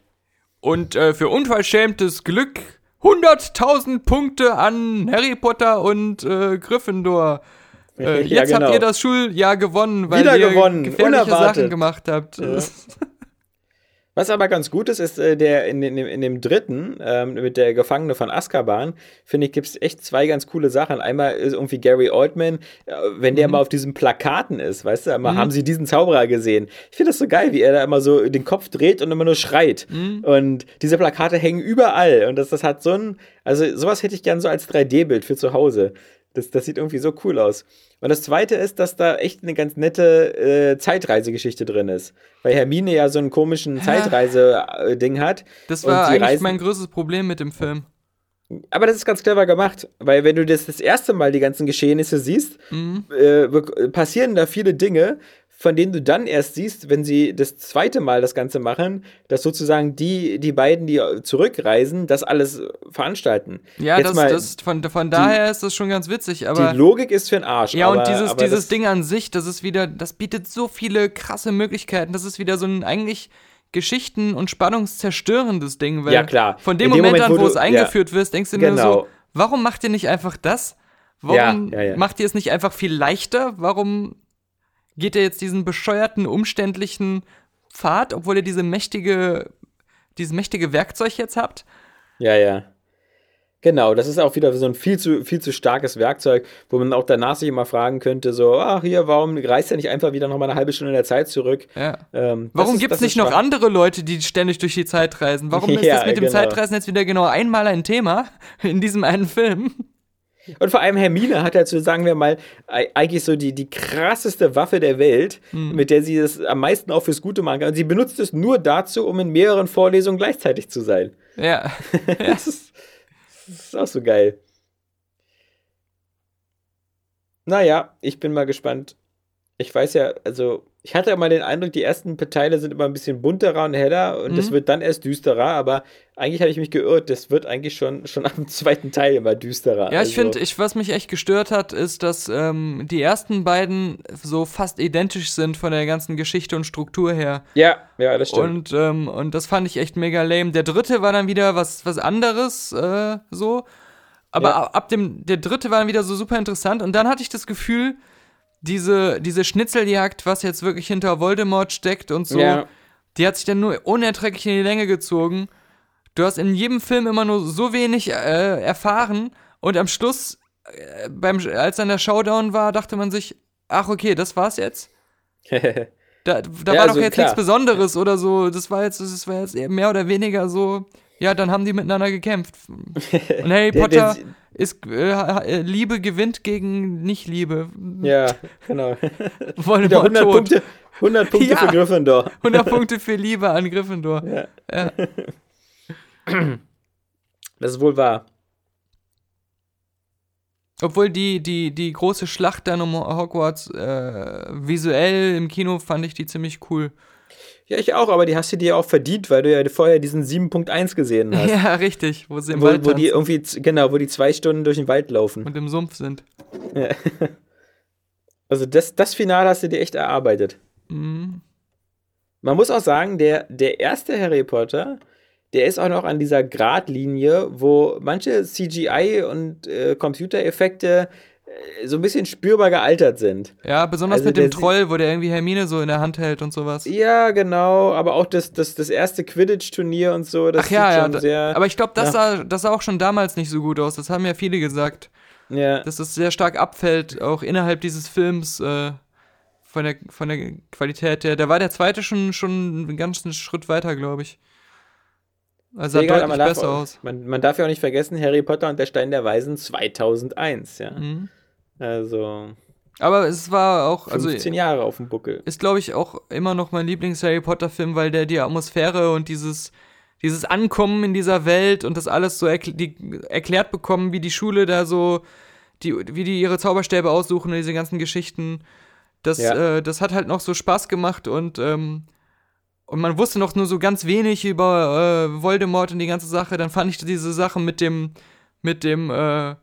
Und äh, für unverschämtes Glück 100.000 Punkte an Harry Potter und äh, Gryffindor. Äh, jetzt ja, genau. habt ihr das Schuljahr gewonnen, weil Wieder ihr gewonnen. gefährliche Unerwartet. Sachen gemacht habt. Ja. Was aber ganz gut ist, ist äh, der in, in, in, dem dritten, ähm, mit der Gefangene von Azkaban, finde ich, gibt es echt zwei ganz coole Sachen. Einmal ist irgendwie Gary Oldman, äh, wenn der mhm. mal auf diesen Plakaten ist, weißt du, immer, mhm. haben sie diesen Zauberer gesehen. Ich finde das so geil, wie er da immer so den Kopf dreht und immer nur schreit. Mhm. Und diese Plakate hängen überall. Und das, das hat so ein, also sowas hätte ich gern so als 3D-Bild für zu Hause. Das, das sieht irgendwie so cool aus. Und das zweite ist, dass da echt eine ganz nette äh, Zeitreisegeschichte drin ist. Weil Hermine ja so einen komischen Zeitreise-Ding hat. Das war eigentlich Reisen mein größtes Problem mit dem Film. Aber das ist ganz clever gemacht, weil wenn du das das erste Mal die ganzen Geschehnisse siehst, mhm. äh, passieren da viele Dinge, von denen du dann erst siehst, wenn sie das zweite Mal das Ganze machen, dass sozusagen die, die beiden, die zurückreisen, das alles veranstalten. Ja, das, das, von, von daher ist das schon ganz witzig, aber. Die Logik ist für den Arsch. Ja, aber, und dieses, dieses Ding an sich, das ist wieder, das bietet so viele krasse Möglichkeiten. Das ist wieder so ein eigentlich Geschichten- und spannungszerstörendes Ding, weil ja, klar. von dem, Moment, Moment, an, wo, du, es eingeführt ja, wirst, denkst du genau. nur so, warum macht ihr nicht einfach das? Warum ja, macht ihr es nicht einfach viel leichter? Warum geht er jetzt diesen bescheuerten, umständlichen Pfad, obwohl ihr diese mächtige, dieses mächtige Werkzeug jetzt habt? Ja, ja. Genau, das ist auch wieder so ein viel zu, viel zu starkes Werkzeug, wo man auch danach sich immer fragen könnte, so, ach hier, warum reist er nicht einfach wieder noch mal eine halbe Stunde in der Zeit zurück? Ja. Ähm, Warum gibt es nicht noch andere Leute, die ständig durch die Zeit reisen? Warum ist Ja, das mit dem genau. Zeitreisen jetzt wieder genau einmal ein Thema in diesem einen Film? Und vor allem Hermine hat dazu, sagen wir mal, ei- eigentlich so die, die krasseste Waffe der Welt, Hm. mit der sie es am meisten auch fürs Gute machen kann. Und sie benutzt es nur dazu, um in mehreren Vorlesungen gleichzeitig zu sein. Ja. Das ist, das ist auch so geil. Naja, ich bin mal gespannt. Ich weiß ja, also, ich hatte immer den Eindruck, die ersten Teile sind immer ein bisschen bunterer und heller und das Mhm. wird dann erst düsterer, aber eigentlich habe ich mich geirrt, das wird eigentlich schon, schon am zweiten Teil immer düsterer. Ja, ich Also, finde, ich, was mich echt gestört hat, ist, dass ähm, die ersten beiden so fast identisch sind von der ganzen Geschichte und Struktur her. Ja, ja, das stimmt. Und, ähm, und das fand ich echt mega lame. Der dritte war dann wieder was, was anderes, äh, so. Aber Ja. ab dem, der dritte war dann wieder so super interessant. Und dann hatte ich das Gefühl, diese, diese Schnitzeljagd, was jetzt wirklich hinter Voldemort steckt und so, Ja. die hat sich dann nur unerträglich in die Länge gezogen. Du hast in jedem Film immer nur so wenig äh, erfahren und am Schluss, äh, beim, als dann der Showdown war, dachte man sich, ach okay, das war's jetzt. Da, da Ja, war also doch jetzt klar. nichts Besonderes oder so. Das war jetzt, das war jetzt mehr oder weniger so. Ja, dann haben die miteinander gekämpft. Und Harry Der- Potter der- ist äh, äh, Liebe gewinnt gegen Nicht-Liebe. ja, genau. Voldemort 100 tot. Punkte, 100 Punkte Ja. für Gryffindor. 100 Punkte für Liebe an Gryffindor. Ja. Ja. Das ist wohl wahr. Obwohl die, die, die große Schlacht dann um Hogwarts äh, visuell im Kino fand ich die ziemlich cool. Ja, ich auch, aber die hast du dir auch verdient, weil du ja vorher diesen 7.1 gesehen hast. Ja, richtig, wo sie im wo, Wald wo die irgendwie, genau, wo die zwei Stunden durch den Wald laufen. und im Sumpf sind. Also das, das Finale hast du dir echt erarbeitet. Mhm. Man muss auch sagen, der, der erste Harry Potter, der ist auch noch an dieser Gradlinie, wo manche CGI und äh, Computereffekte so ein bisschen spürbar gealtert sind. Ja, besonders Also mit dem Troll, wo der irgendwie Hermine so in der Hand hält und sowas. Ja, genau, aber auch das, das, das erste Quidditch-Turnier und so, das Ach ja, ja. schon sehr. aber ich glaube, das, sah, das sah auch schon damals nicht so gut aus. Das haben ja viele gesagt. ja. Dass es sehr stark abfällt, auch innerhalb dieses Films äh, von, der, von der Qualität her. Da war der zweite schon, schon einen ganzen Schritt weiter, glaube ich. Also sah deutlich besser auch- aus. Man, man darf ja auch nicht vergessen, Harry Potter und der Stein der Weisen 2001, ja. Mhm. Also Aber es war auch, also 15 Jahre auf dem Buckel. ist, glaube ich, auch immer noch mein Lieblings-Harry Potter-Film, weil der die Atmosphäre und dieses, dieses Ankommen in dieser Welt und das alles so erkl die, erklärt bekommen, wie die Schule da so, die, wie die ihre Zauberstäbe aussuchen und diese ganzen Geschichten. Das, Ja. äh, das hat halt noch so Spaß gemacht und, ähm, und man wusste noch nur so ganz wenig über äh, Voldemort und die ganze Sache. Dann fand ich diese Sache mit dem, mit dem äh,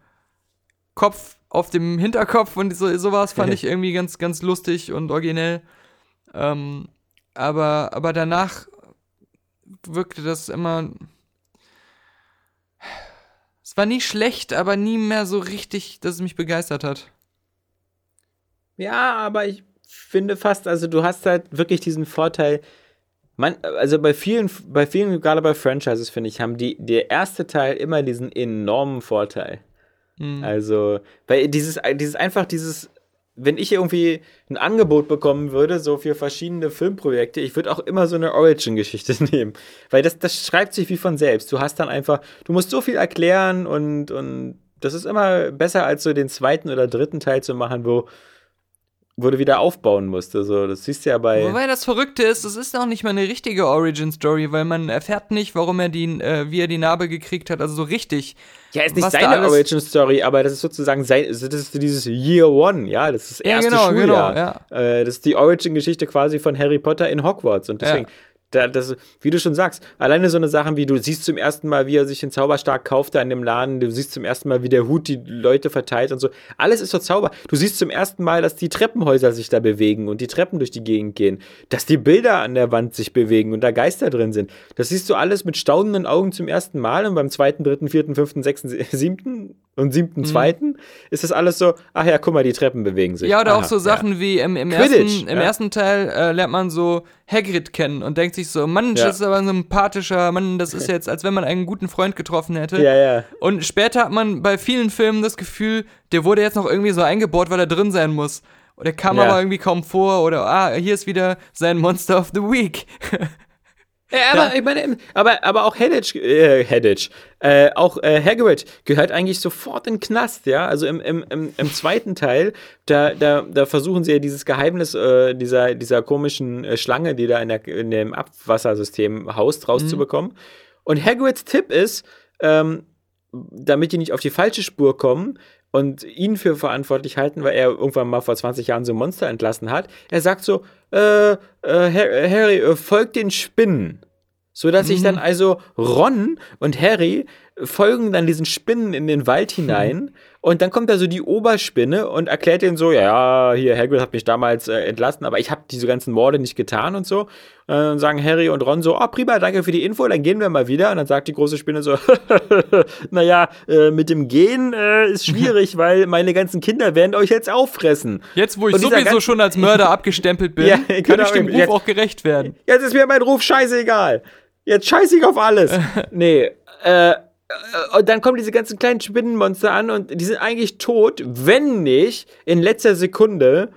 Kopf auf dem Hinterkopf und so, sowas fand ich irgendwie ganz, ganz lustig und originell. Ähm, aber, aber danach wirkte das immer. Es war nie schlecht, aber nie mehr so richtig, dass es mich begeistert hat. Ja, aber ich finde fast, also du hast halt wirklich diesen Vorteil. Man, also bei vielen, bei vielen, gerade bei Franchises, finde ich, haben die, der erste Teil immer diesen enormen Vorteil. Mhm. Also, weil dieses, dieses einfach dieses, wenn ich irgendwie ein Angebot bekommen würde, so für verschiedene Filmprojekte, ich würde auch immer so eine Origin-Geschichte nehmen. Weil das, das schreibt sich wie von selbst. Du hast dann einfach, du musst so viel erklären und, und das ist immer besser, als so den zweiten oder dritten Teil zu machen, wo, du wieder aufbauen musst. Also, das siehst du ja bei. Wobei das Verrückte ist, es ist auch nicht mal eine richtige Origin-Story, weil man erfährt nicht, warum er die, äh, wie er die Narbe gekriegt hat, also so richtig. Ja, ist nicht seine Origin-Story, aber das ist sozusagen sein, das ist dieses Year One, ja, das ist das Ja, erste genau, Schuljahr. genau, Äh, das ist die Origin-Geschichte quasi von Harry Potter in Hogwarts und deswegen, da, das, wie du schon sagst, alleine so eine Sachen wie du siehst zum ersten Mal, wie er sich den Zauberstab kauft da in dem Laden, du siehst zum ersten Mal, wie der Hut die Leute verteilt und so, alles ist so Zauber. Du siehst zum ersten Mal, dass die Treppenhäuser sich da bewegen und die Treppen durch die Gegend gehen, dass die Bilder an der Wand sich bewegen und da Geister drin sind. Das siehst du alles mit staunenden Augen zum ersten Mal und beim zweiten, dritten, vierten, fünften, sechsten, siebten und siebten, zweiten ist das alles so, ach ja, guck mal, die Treppen bewegen sich. Ja, oder auch Aha, so Sachen wie im, im, Quidditch, ersten, im ja. ersten Teil äh, lernt man so Hagrid kennen und denkt sich so, Mann, Ja. das ist aber ein sympathischer, Mann, das ist jetzt, als wenn man einen guten Freund getroffen hätte. Ja, ja. Und später hat man bei vielen Filmen das Gefühl, der wurde jetzt noch irgendwie so eingebaut, weil er drin sein muss. Und der kam Ja. aber irgendwie kaum vor oder, ah, hier ist wieder sein Monster of the Week. Ja, aber ich meine, aber, aber auch Hadditch, äh, Hadditch, äh, auch äh, Hagrid gehört eigentlich sofort in den Knast, ja. Also im, im, im, im zweiten Teil, da, da, da versuchen sie ja dieses Geheimnis äh, dieser, dieser komischen äh, Schlange, die da in, der, in dem Abwassersystem haust, rauszubekommen. Und Hagrids Tipp ist, ähm, damit die nicht auf die falsche Spur kommen und ihn für verantwortlich halten, weil er irgendwann mal vor 20 Jahren so ein Monster entlassen hat. Er sagt so, äh, äh, Har- Harry, äh, folgt den Spinnen. So dass sich dann also Ron und Harry folgen dann diesen Spinnen in den Wald hinein und dann kommt da so die Oberspinne und erklärt denen so, ja, hier Hagrid hat mich damals äh, entlassen, aber ich habe diese ganzen Morde nicht getan und so. Äh, Und dann sagen Harry und Ron so, oh prima, danke für die Info, dann gehen wir mal wieder. Und dann sagt die große Spinne so, naja, äh, mit dem Gehen äh, ist schwierig, weil meine ganzen Kinder werden euch jetzt auffressen. Jetzt, wo ich sowieso schon als Mörder abgestempelt bin, Ja, kann genau, ich dem Ruf jetzt- auch gerecht werden. Jetzt ist mir mein Ruf scheißegal. Jetzt scheiße ich auf alles. nee. Äh, äh, und dann kommen diese ganzen kleinen Spinnenmonster an und die sind eigentlich tot, wenn nicht in letzter Sekunde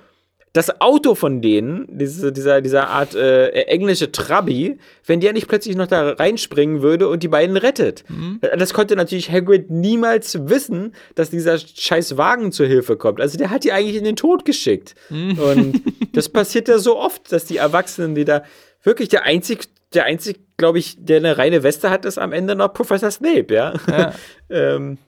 das Auto von denen, diese, dieser, dieser Art äh, englische Trabi, wenn der nicht plötzlich noch da reinspringen würde und die beiden rettet. Äh, Das konnte natürlich Hagrid niemals wissen, dass dieser scheiß Wagen zur Hilfe kommt. Also der hat die eigentlich in den Tod geschickt. Und das passiert ja so oft, dass die Erwachsenen, die da wirklich der einzig, der einzig, glaube ich, der eine reine Weste hat, ist am Ende noch Professor Snape, ja. Ja. ähm,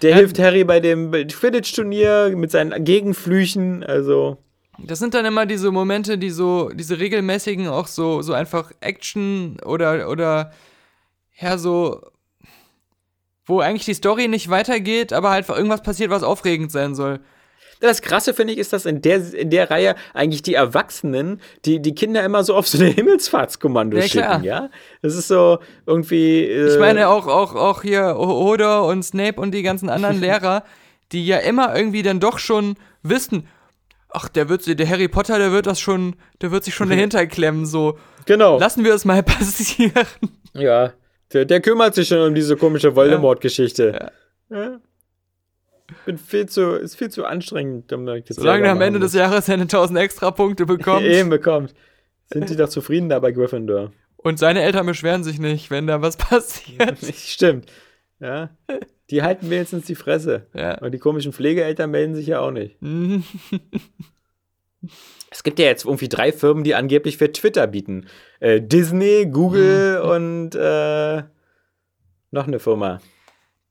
der hilft Harry bei dem Quidditch-Turnier mit seinen Gegenflüchen, also. Das sind dann immer diese Momente, die so, diese regelmäßigen auch so, so einfach Action oder, oder, ja, so, wo eigentlich die Story nicht weitergeht, aber halt irgendwas passiert, was aufregend sein soll. Das Krasse finde ich ist, dass in der, in der Reihe eigentlich die Erwachsenen die, die Kinder immer so auf so eine Himmelfahrtskommando Ja, klar. schicken, ja? Das ist so irgendwie. Äh, Ich meine auch, auch, auch hier Hodor und Snape und die ganzen anderen Lehrer, die ja immer irgendwie dann doch schon wissen, ach, der wird, der Harry Potter, der wird das schon, der wird sich schon dahinter klemmen, so. Genau. Lassen wir es mal passieren. Ja. Der, der kümmert sich schon um diese komische Voldemort-Geschichte. Ja. Bin viel zu, ist viel zu anstrengend, um das Solange er am Ende des Jahres seine 1000 extra Punkte bekommt. Eben bekommt. Sind die doch zufrieden da bei Gryffindor? Und seine Eltern beschweren sich nicht, wenn da was passiert. Stimmt. Ja. Die halten wenigstens die Fresse. Ja. Und die komischen Pflegeeltern melden sich ja auch nicht. Mhm. Es gibt ja jetzt irgendwie drei Firmen, die angeblich für Twitter bieten. Äh, Disney, Google Mhm. und äh, noch eine Firma.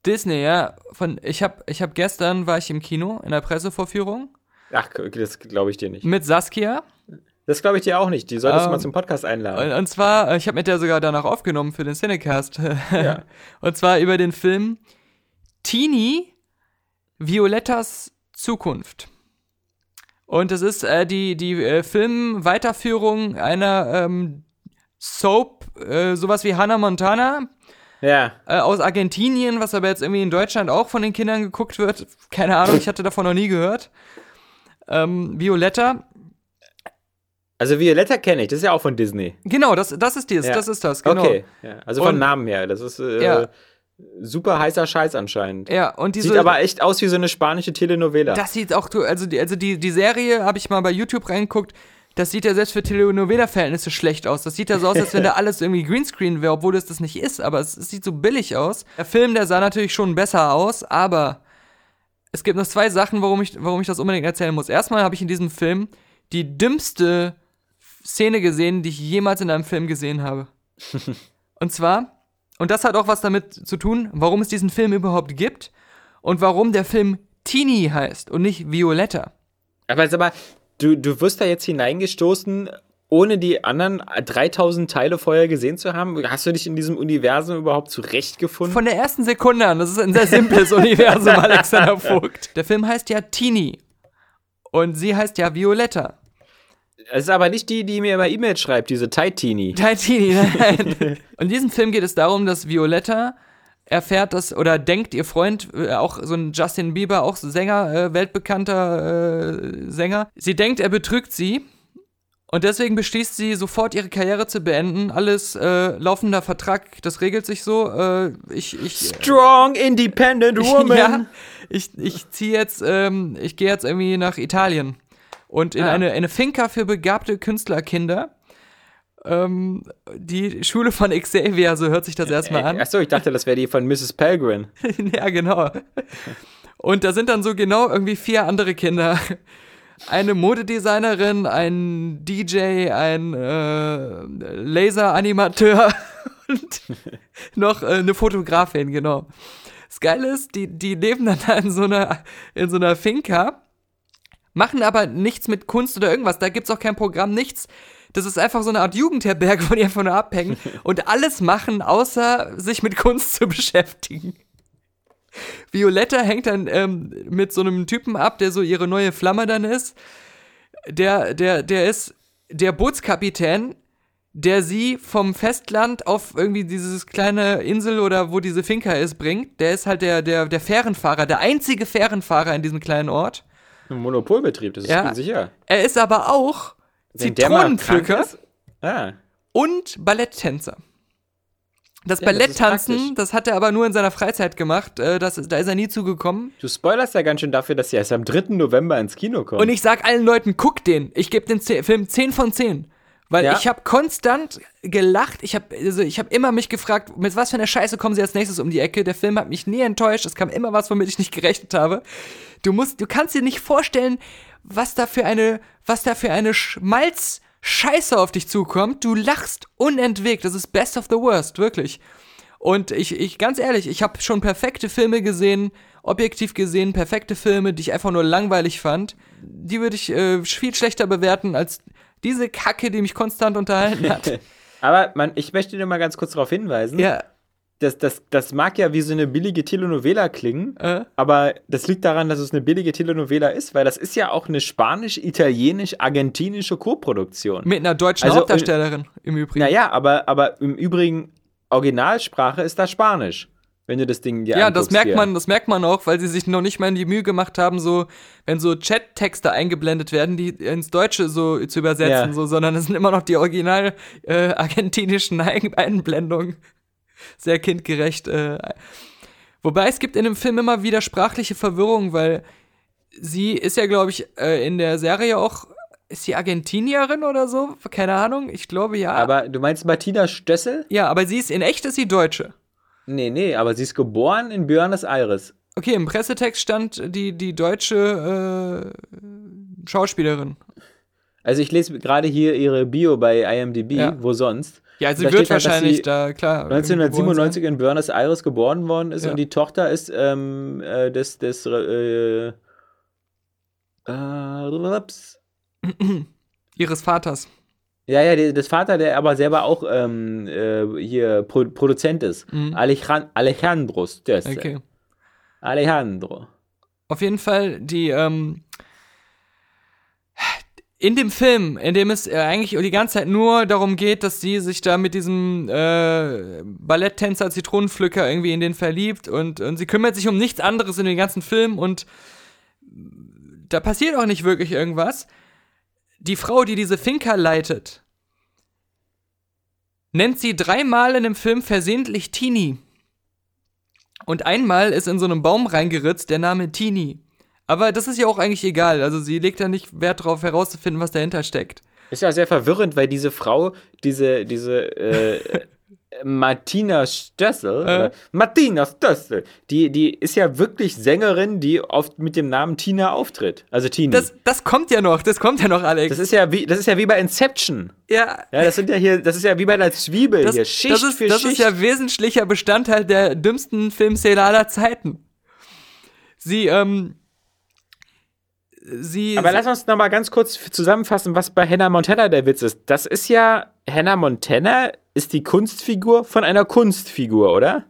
Disney, ja. Von, ich habe ich hab gestern war ich im Kino in der Pressevorführung Ach, das glaube ich dir nicht. mit Saskia. Das glaube ich dir auch nicht. Die solltest du Ähm, mal zum Podcast einladen. Und, und zwar, ich habe mit der sogar danach aufgenommen für den Cinecast. Ja. und zwar über den Film Teenie Violettas Zukunft. Und das ist äh, die, die äh, Film-Weiterführung einer ähm, Soap, äh, sowas wie Hannah Montana, Ja. äh, aus Argentinien, was aber jetzt irgendwie in Deutschland auch von den Kindern geguckt wird. Keine Ahnung, ich hatte davon noch nie gehört. Ähm, Violetta, Also Violetta kenne ich, das ist ja auch von Disney. genau, das, das ist dies, Ja. das ist das, genau. Okay. Ja. Also von Und- Namen her. Das ist äh, Ja. super heißer Scheiß anscheinend. Ja, und diese. Sieht aber echt aus wie so eine spanische Telenovela. Das sieht auch, also die, also die, die Serie habe ich mal bei YouTube reingeguckt. Das sieht ja selbst für Telenovela-Verhältnisse schlecht aus. Das sieht ja so aus, als wenn da alles irgendwie Greenscreen wäre, obwohl es das nicht ist. Aber es, es sieht so billig aus. Der Film, der sah natürlich schon besser aus, aber es gibt noch zwei Sachen, warum ich, warum ich das unbedingt erzählen muss. Erstmal habe ich in diesem Film die dümmste Szene gesehen, die ich jemals in einem Film gesehen habe. Und zwar, und das hat auch was damit zu tun, warum es diesen Film überhaupt gibt und warum der Film Teenie heißt und nicht Violetta. Aber sag mal, du, du wirst da jetzt hineingestoßen, ohne die anderen 3000 Teile vorher gesehen zu haben? Hast du dich in diesem Universum überhaupt zurechtgefunden? Von der ersten Sekunde an, das ist ein sehr simples Universum, Alexander Vogt. Der Film heißt ja Teenie und sie heißt ja Violetta. Es ist aber nicht die, die mir immer E-Mails schreibt, diese Titini. Nein, Teenie, nein. Und in diesem Film geht es darum, dass Violetta erfährt das oder denkt ihr Freund, äh, auch so ein Justin Bieber, auch Sänger, äh, weltbekannter äh, Sänger, sie denkt, er betrügt sie. Und deswegen beschließt sie sofort ihre Karriere zu beenden. Alles äh, laufender Vertrag, das regelt sich so. Äh, ich, ich, Strong, independent woman. ja, ich, ich ziehe jetzt, ähm, ich gehe jetzt irgendwie nach Italien und in Ah. eine, eine Finca für begabte Künstlerkinder. Ähm, die Schule von Xavier, so hört sich das erstmal an. Achso, ich dachte, das wäre die von Mrs. Pelgrin. ja, genau. Und da sind dann so genau irgendwie vier andere Kinder. Eine Modedesignerin, ein DJ, ein äh, Laseranimateur und noch äh, eine Fotografin, genau. Das Geile ist, die, die leben dann da in so einer, in so einer Finca, machen aber nichts mit Kunst oder irgendwas. Da gibt's auch kein Programm, nichts. Das ist einfach so eine Art Jugendherberge, wo die einfach nur abhängen und alles machen, außer sich mit Kunst zu beschäftigen. Violetta hängt dann ähm, mit so einem Typen ab, der so ihre neue Flamme dann ist. Der, der, der ist der Bootskapitän, der sie vom Festland auf irgendwie dieses kleine Insel oder wo diese Finca ist, bringt. Der ist halt der, der, der Fährenfahrer, der einzige Fährenfahrer in diesem kleinen Ort. Ein Monopolbetrieb, das ist Ja. sicher. Er ist aber auch Zitronenpflücker Ah. und Balletttänzer. Das Ja, das Balletttanzen, praktisch. das, hat er aber nur in seiner Freizeit gemacht. Äh, das, da ist er nie zugekommen. Du spoilerst ja ganz schön dafür, dass sie erst am 3. November ins Kino kommt. Und ich sag allen Leuten, guck den. Ich gebe den Film 10 von 10. Weil Ja. ich habe konstant gelacht. Ich habe also ich hab immer mich gefragt, mit was für einer Scheiße kommen sie als nächstes um die Ecke. Der Film hat mich nie enttäuscht. Es kam immer was, womit ich nicht gerechnet habe. Du musst, du kannst dir nicht vorstellen, was da für eine, was da für eine Schmalz Scheiße auf dich zukommt. Du lachst unentwegt. Das ist best of the worst, wirklich. Und ich, ich ganz ehrlich, ich habe schon perfekte Filme gesehen, objektiv gesehen, perfekte Filme, die ich einfach nur langweilig fand. Die würde ich äh, viel schlechter bewerten als diese Kacke, die mich konstant unterhalten hat. Aber man, ich möchte dir mal ganz kurz darauf hinweisen, ja, das, das, das mag ja wie so eine billige Telenovela klingen, äh, aber das liegt daran, dass es eine billige Telenovela ist, weil das ist ja auch eine spanisch-italienisch-argentinische Co-Produktion. mit einer deutschen Also, Hauptdarstellerin im Übrigen. Naja, aber, aber im Übrigen, Originalsprache ist da Spanisch, wenn du das Ding dir Ja, das merkt hier. man, das merkt man auch, weil sie sich noch nicht mal in die Mühe gemacht haben, so, wenn so Chat-Texte eingeblendet werden, die ins Deutsche so zu übersetzen, Ja. so, sondern es sind immer noch die original äh, argentinischen Ein Einblendungen. Sehr kindgerecht. Äh. Wobei es gibt in dem Film immer wieder sprachliche Verwirrung, weil sie ist ja, glaube ich, äh, in der Serie auch, ist sie Argentinierin oder so? Keine Ahnung, ich glaube ja. Aber du meinst Martina Stössel? ja, aber sie ist, in echt ist sie Deutsche. Nee, nee, aber sie ist geboren in Buenos Aires. Okay, im Pressetext stand die, die deutsche äh, Schauspielerin. Also ich lese gerade hier ihre Bio bei IMDb, Ja. wo sonst. Ja, sie Da wird halt, wahrscheinlich sie da, klar. irgendwie geboren 1997 in Buenos Aires geboren worden ist Ja. und die Tochter ist ähm, äh, des, des äh, äh. Ihres Vaters. ja, ja, des Vater, der aber selber auch ähm, äh, hier Pro Produzent ist. Mhm. Alejandro Stössel. Okay. Alejandro. Auf jeden Fall, die, ähm, in dem Film, in dem es äh, eigentlich die ganze Zeit nur darum geht, dass sie sich da mit diesem äh, Balletttänzer Zitronenpflücker irgendwie in den verliebt und, und sie kümmert sich um nichts anderes in den ganzen Film und da passiert auch nicht wirklich irgendwas. Die Frau, die diese Finca leitet, nennt sie dreimal in dem Film versehentlich Tini. Und einmal ist in so einem Baum reingeritzt der Name Tini. Aber das ist ja auch eigentlich egal. Also sie legt da nicht Wert darauf herauszufinden, was dahinter steckt. Ist ja sehr verwirrend, weil diese Frau, diese, diese äh, Martina Stössel, oder Martina Stössel, die, die ist ja wirklich Sängerin, die oft mit dem Namen Tina auftritt. Also Tini. Das, das kommt ja noch, das kommt ja noch, Alex. Das ist ja wie, das ist ja wie bei Inception. ja, Ja, das sind ja hier, das ist ja wie bei einer Zwiebel das, hier. Schicht das, ist, für das Schicht. ist ja wesentlicher Bestandteil der dümmsten Filmszene aller Zeiten. Sie, ähm, sie, Aber lass uns noch mal ganz kurz zusammenfassen, was bei Hannah Montana der Witz ist. Das ist ja, Hannah Montana ist die Kunstfigur von einer Kunstfigur, oder?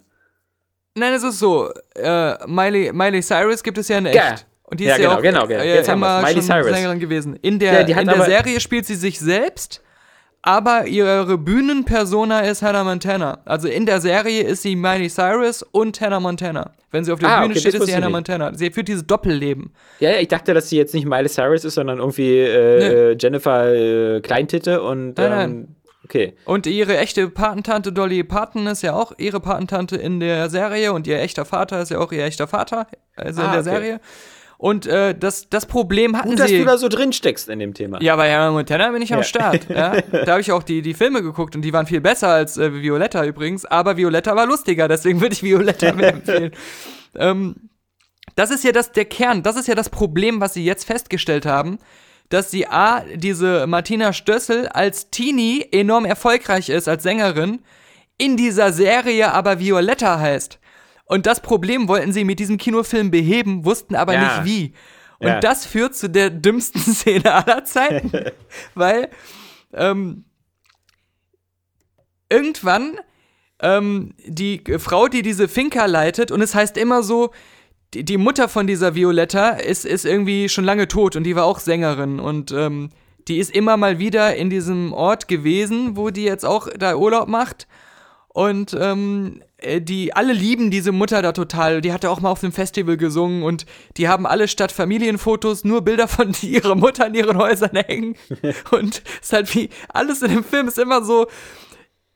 nein, es ist so, äh, Miley, Miley Cyrus gibt es ja in echt. Ja. Und die Ja, ist ja genau, auch genau, genau. äh, Jetzt haben wir's. Miley schon Cyrus. Sängerin gewesen. In der, Ja, in der aber- Serie spielt sie sich selbst, aber ihre Bühnenpersona ist Hannah Montana. Also in der Serie ist sie Miley Cyrus und Hannah Montana. Wenn sie auf der Ah, Bühne okay, steht, ist sie Hannah nicht. Montana. Sie führt dieses Doppelleben. Ja, ja, ich dachte, dass sie jetzt nicht Miley Cyrus ist, sondern irgendwie äh, äh, Jennifer äh, Kleintitte und. Nein, ähm, nein. Okay. Und ihre echte Patentante Dolly Parton ist ja auch ihre Patentante in der Serie und ihr echter Vater ist ja auch ihr echter Vater, also in Ah, der okay. Serie. Und äh, das, das Problem hatten Gut, dass sie. du da so drin steckst in dem Thema. ja, bei Hannah Montana bin ich am Ja. Start. Ja? Da habe ich auch die, die Filme geguckt und die waren viel besser als äh, Violetta übrigens. Aber Violetta war lustiger, deswegen würde ich Violetta mehr empfehlen. ähm, das ist ja das, der Kern, das ist ja das Problem, was sie jetzt festgestellt haben, dass sie A, diese Martina Stössel als Teenie enorm erfolgreich ist als Sängerin, in dieser Serie aber Violetta heißt. Und das Problem wollten sie mit diesem Kinofilm beheben, wussten aber Ja. nicht wie. Und Ja. das führt zu der dümmsten Szene aller Zeiten, weil ähm, irgendwann ähm, die Frau, die diese Finca leitet, und es heißt immer so, die, die Mutter von dieser Violetta ist, ist irgendwie schon lange tot und die war auch Sängerin und ähm, die ist immer mal wieder in diesem Ort gewesen, wo die jetzt auch da Urlaub macht. Und ähm, äh, die alle lieben diese Mutter da total. Die hat ja auch mal auf einem Festival gesungen und die haben alle statt Familienfotos nur Bilder von ihrer Mutter in ihren Häusern hängen. und es ist halt wie alles in dem Film ist immer so.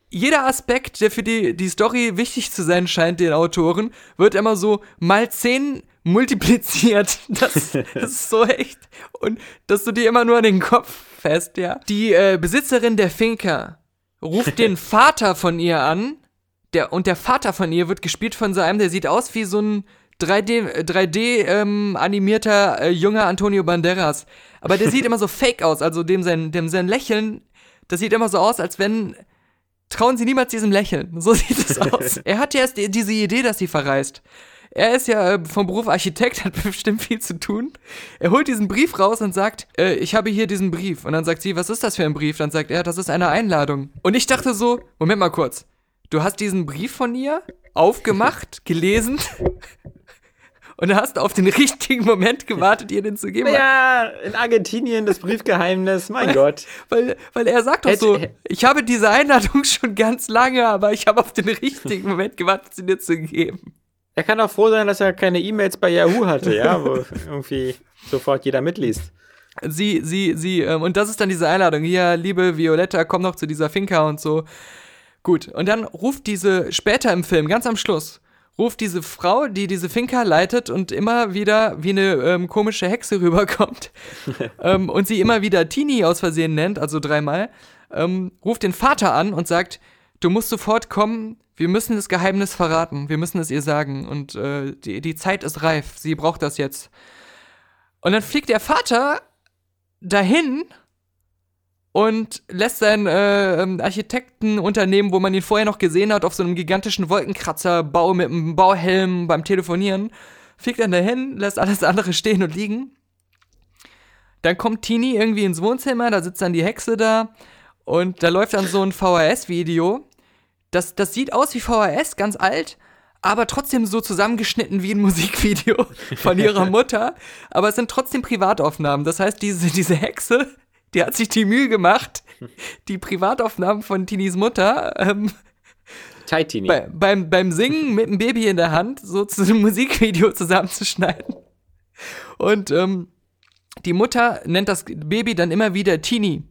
Jeder Aspekt, der für die, die Story wichtig zu sein scheint, den Autoren, wird immer so mal 10 multipliziert. Das, das ist so echt. Und dass du dir immer nur an den Kopf fest, ja. Die äh, Besitzerin der Finca ruft den Vater von ihr an. Der, und der Vater von ihr wird gespielt von so einem, der sieht aus wie so ein 3D, 3D ähm, animierter äh, junger Antonio Banderas. Aber der sieht immer so fake aus. Also dem sein, dem sein Lächeln, das sieht immer so aus, als wenn. Trauen Sie niemals diesem Lächeln. So sieht es aus. Er hat ja erst die- diese Idee, dass sie verreist. Er ist ja äh, vom Beruf Architekt, hat bestimmt viel zu tun. Er holt diesen Brief raus und sagt, äh, ich habe hier diesen Brief. Und dann sagt sie, was ist das für ein Brief? Dann sagt er, das ist eine Einladung. Und ich dachte so, Moment mal kurz. Du hast diesen Brief von ihr aufgemacht, gelesen und hast auf den richtigen Moment gewartet, ihr den zu geben. Ja, in Argentinien das Briefgeheimnis, mein Gott. Weil, weil er sagt doch so, ich habe diese Einladung schon ganz lange, aber ich habe auf den richtigen Moment gewartet, sie dir zu geben. Er kann auch froh sein, dass er keine E-Mails bei Yahoo hatte, ja, wo irgendwie sofort jeder mitliest. Sie, sie, sie, ähm, und das ist dann diese Einladung. Hier, liebe Violetta, komm noch zu dieser Finca und so. Gut, und dann ruft diese, später im Film, ganz am Schluss, ruft diese Frau, die diese Finca leitet und immer wieder wie eine ähm, komische Hexe rüberkommt ähm, und sie immer wieder Tini aus Versehen nennt, also dreimal, ähm, ruft den Vater an und sagt, du musst sofort kommen, wir müssen das Geheimnis verraten, wir müssen es ihr sagen und äh, die, die Zeit ist reif, sie braucht das jetzt. Und dann fliegt der Vater dahin und lässt sein äh, ähm, Architektenunternehmen, wo man ihn vorher noch gesehen hat, auf so einem gigantischen Wolkenkratzerbau mit einem Bauhelm beim Telefonieren, fliegt dann dahin, lässt alles andere stehen und liegen. Dann kommt Tini irgendwie ins Wohnzimmer, da sitzt dann die Hexe da und da läuft dann so ein VHS-Video. Das, das sieht aus wie VHS, ganz alt, aber trotzdem so zusammengeschnitten wie ein Musikvideo von ihrer Mutter. Aber es sind trotzdem Privataufnahmen. Das heißt, diese, diese Hexe, die hat sich die Mühe gemacht, die Privataufnahmen von Tinis Mutter ähm, Taitini. bei, beim, beim Singen mit dem Baby in der Hand so zu einem Musikvideo zusammenzuschneiden. Und ähm, die Mutter nennt das Baby dann immer wieder Tini.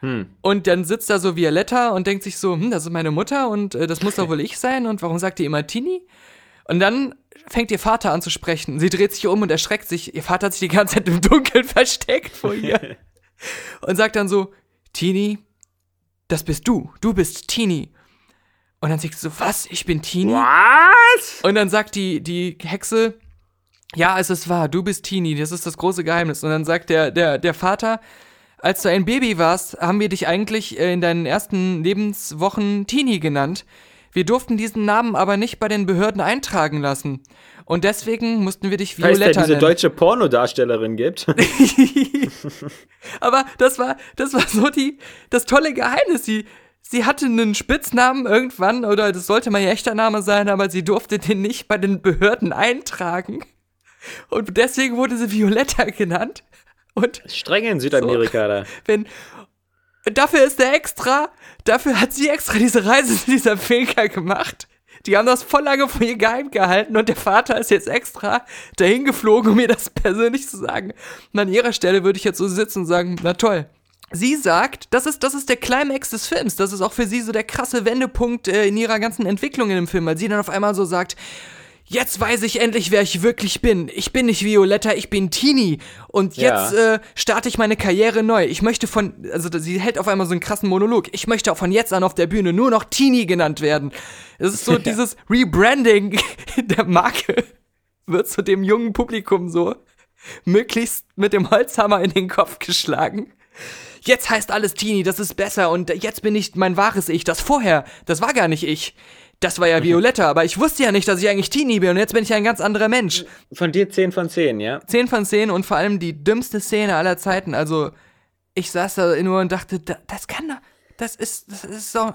Hm. Und dann sitzt da so Violetta und denkt sich so, hm, das ist meine Mutter und äh, das muss doch wohl ich sein und warum sagt die immer Tini? Und dann fängt ihr Vater an zu sprechen. Sie dreht sich um und erschreckt sich. Ihr Vater hat sich die ganze Zeit im Dunkeln versteckt vor ihr. und sagt dann so, Tini, das bist du. Du bist Tini. Und dann sagt sie so, was? Ich bin Tini? Was? Und dann sagt die, die Hexe, ja, es ist wahr, du bist Tini, das ist das große Geheimnis. Und dann sagt der, der, der Vater, als du ein Baby warst, haben wir dich eigentlich äh, in deinen ersten Lebenswochen Tini genannt. Wir durften diesen Namen aber nicht bei den Behörden eintragen lassen. Und deswegen mussten wir dich Violetta diese nennen. deutsche Pornodarstellerin gibt. aber das war, das war so die, das tolle Geheimnis. Sie, sie hatte einen Spitznamen irgendwann, oder das sollte ihr echter Name sein, aber sie durfte den nicht bei den Behörden eintragen. Und deswegen wurde sie Violetta genannt. Und Streng in Südamerika da. wenn, dafür ist er extra, dafür hat sie extra diese Reise zu dieser Finca gemacht. Die haben das voll lange von ihr geheim gehalten und der Vater ist jetzt extra dahin geflogen, um mir das persönlich zu sagen. Und an ihrer Stelle würde ich jetzt so sitzen und sagen, na toll. Sie sagt, das ist, das ist der Climax des Films. Das ist auch für sie so der krasse Wendepunkt äh, in ihrer ganzen Entwicklung in dem Film, weil sie dann auf einmal so sagt, jetzt weiß ich endlich, wer ich wirklich bin. Ich bin nicht Violetta, ich bin Tini. Und jetzt ja. äh, starte ich meine Karriere neu. Ich möchte von, also sie hält auf einmal so einen krassen Monolog. Ich möchte auch von jetzt an auf der Bühne nur noch Tini genannt werden. Es ist so dieses Rebranding der Marke wird zu dem jungen Publikum so möglichst mit dem Holzhammer in den Kopf geschlagen. Jetzt heißt alles Tini, das ist besser und jetzt bin ich mein wahres Ich. Das vorher, das war gar nicht ich das war ja Violetta, aber ich wusste ja nicht, dass ich eigentlich Teenie bin und jetzt bin ich ein ganz anderer Mensch. Von dir 10 von 10, ja? 10 von 10 und vor allem die dümmste Szene aller Zeiten. Also, ich saß da nur und dachte, das kann doch, das ist, das ist so,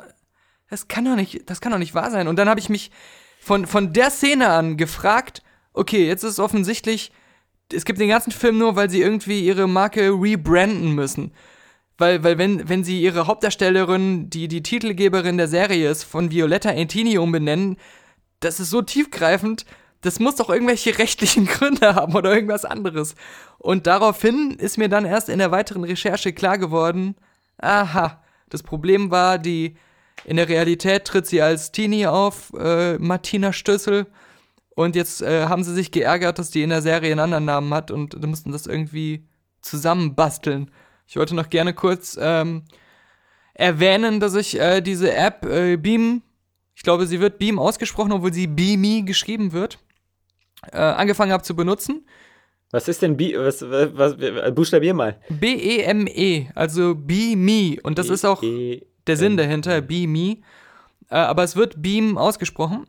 das kann doch nicht, das kann doch nicht wahr sein. Und dann habe ich mich von, von der Szene an gefragt, okay, jetzt ist es offensichtlich, es gibt den ganzen Film nur, weil sie irgendwie ihre Marke rebranden müssen weil, weil wenn, wenn sie ihre Hauptdarstellerin, die die Titelgeberin der Serie ist, von Violetta Antini umbenennen, das ist so tiefgreifend, das muss doch irgendwelche rechtlichen Gründe haben oder irgendwas anderes. Und daraufhin ist mir dann erst in der weiteren Recherche klar geworden, aha, das Problem war, die in der Realität tritt sie als Teenie auf, äh, Martina Stössel. Und jetzt äh, haben sie sich geärgert, dass die in der Serie einen anderen Namen hat und mussten das irgendwie zusammenbasteln. Ich wollte noch gerne kurz ähm, erwähnen, dass ich äh, diese App äh, Beam, ich glaube, sie wird Beam ausgesprochen, obwohl sie Beamy geschrieben wird, äh, angefangen habe zu benutzen. Was ist denn Be was, was, was, buchstabier mal. B-E-M-E, -E, also Be Me. Und das ist auch der Sinn dahinter, Be Me. Äh, aber es wird Beam ausgesprochen.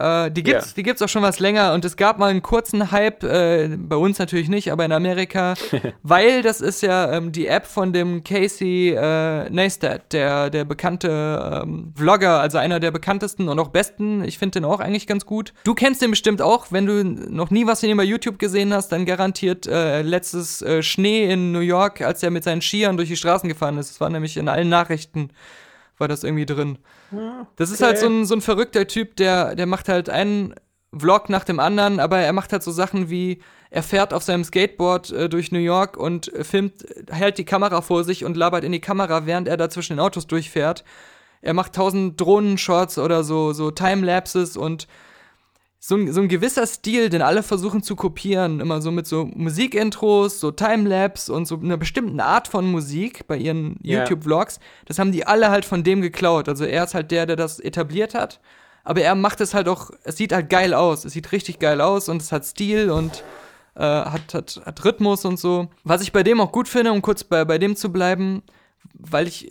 Äh, die gibt's, yeah. die gibt's auch schon was länger und es gab mal einen kurzen Hype, äh, bei uns natürlich nicht, aber in Amerika, weil das ist ja ähm, die App von dem Casey äh, Neistat, der, der bekannte ähm, Vlogger, also einer der bekanntesten und auch besten. Ich finde den auch eigentlich ganz gut. Du kennst den bestimmt auch, wenn du noch nie was von ihm bei YouTube gesehen hast, dann garantiert äh, letztes äh, Schnee in New York, als er mit seinen Skiern durch die Straßen gefahren ist. Das war nämlich in allen Nachrichten war das irgendwie drin. Das ist halt so ein, so ein verrückter Typ, der, der macht halt einen Vlog nach dem anderen, aber er macht halt so Sachen wie, er fährt auf seinem Skateboard äh, durch New York und filmt, hält die Kamera vor sich und labert in die Kamera, während er da zwischen den Autos durchfährt. Er macht tausend Drohnenshots oder so, so Timelapses und so ein, so ein gewisser Stil, den alle versuchen zu kopieren, immer so mit so Musikintros, so Timelapse und so einer bestimmten Art von Musik bei ihren yeah. YouTube-Vlogs, das haben die alle halt von dem geklaut. Also er ist halt der, der das etabliert hat, aber er macht es halt auch, es sieht halt geil aus, es sieht richtig geil aus und es hat Stil und äh, hat, hat, hat Rhythmus und so. Was ich bei dem auch gut finde, um kurz bei, bei dem zu bleiben, weil ich,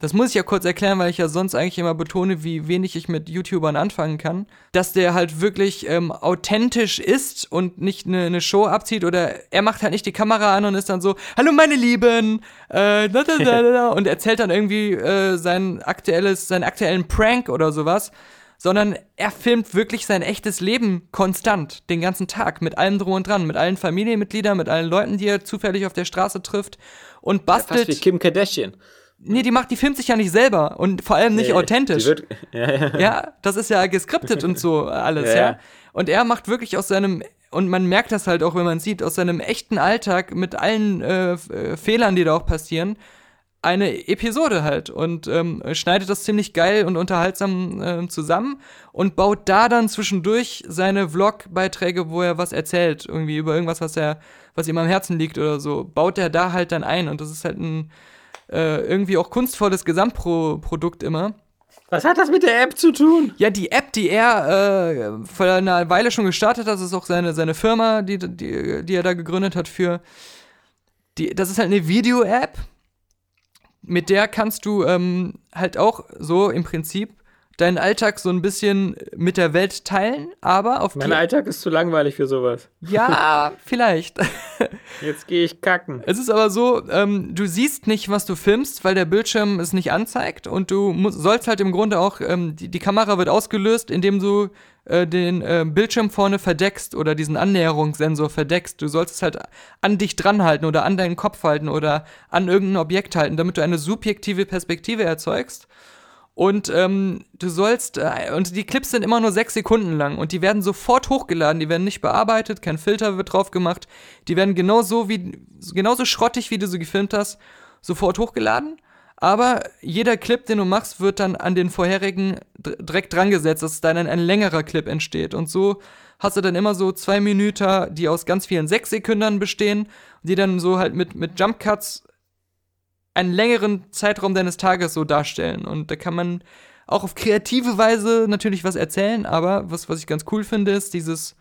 das muss ich ja kurz erklären, weil ich ja sonst eigentlich immer betone, wie wenig ich mit YouTubern anfangen kann, dass der halt wirklich ähm, authentisch ist und nicht eine ne Show abzieht oder er macht halt nicht die Kamera an und ist dann so, hallo meine Lieben, äh, da, da, da, da, und erzählt dann irgendwie äh, sein aktuelles, seinen aktuellen Prank oder sowas, sondern er filmt wirklich sein echtes Leben konstant, den ganzen Tag, mit allem drum und dran, mit allen Familienmitgliedern, mit allen Leuten, die er zufällig auf der Straße trifft und bastelt. Ja, fast wie Kim Kardashian. Nee, die macht, die filmt sich ja nicht selber und vor allem nicht nee, authentisch. Wird, ja, ja. ja, das ist ja geskriptet und so alles, ja, ja. Und er macht wirklich aus seinem und man merkt das halt auch, wenn man sieht, aus seinem echten Alltag mit allen äh, äh Fehlern, die da auch passieren, eine Episode halt und ähm, schneidet das ziemlich geil und unterhaltsam äh, zusammen und baut da dann zwischendurch seine Vlog-Beiträge, wo er was erzählt, irgendwie über irgendwas, was er, was ihm am Herzen liegt oder so, baut er da halt dann ein und das ist halt ein äh, irgendwie auch kunstvolles Gesamtprodukt immer. Was hat das mit der App zu tun? Ja, die App, die er äh, vor einer Weile schon gestartet hat, das ist auch seine, seine Firma, die, die, die er da gegründet hat für. Die, das ist halt eine Video-App, mit der kannst du ähm, halt auch so im Prinzip deinen Alltag so ein bisschen mit der Welt teilen, aber auf Mein Alltag ist zu langweilig für sowas. Ja, vielleicht. Jetzt gehe ich kacken. Es ist aber so, ähm, du siehst nicht, was du filmst, weil der Bildschirm es nicht anzeigt und du musst, sollst halt im Grunde auch, ähm, die, die Kamera wird ausgelöst, indem du äh, den äh, Bildschirm vorne verdeckst oder diesen Annäherungssensor verdeckst. Du sollst es halt an dich dran halten oder an deinen Kopf halten oder an irgendein Objekt halten, damit du eine subjektive Perspektive erzeugst. Und ähm, du sollst, äh, und die Clips sind immer nur sechs Sekunden lang und die werden sofort hochgeladen, die werden nicht bearbeitet, kein Filter wird drauf gemacht, die werden genauso wie, genauso schrottig, wie du sie gefilmt hast, sofort hochgeladen. Aber jeder Clip, den du machst, wird dann an den vorherigen direkt dran gesetzt, dass dann ein, ein längerer Clip entsteht. Und so hast du dann immer so zwei Minuten, die aus ganz vielen sechs Sekunden bestehen, die dann so halt mit, mit Jump Cuts einen längeren Zeitraum deines Tages so darstellen. Und da kann man auch auf kreative Weise natürlich was erzählen, aber was, was ich ganz cool finde, ist dieses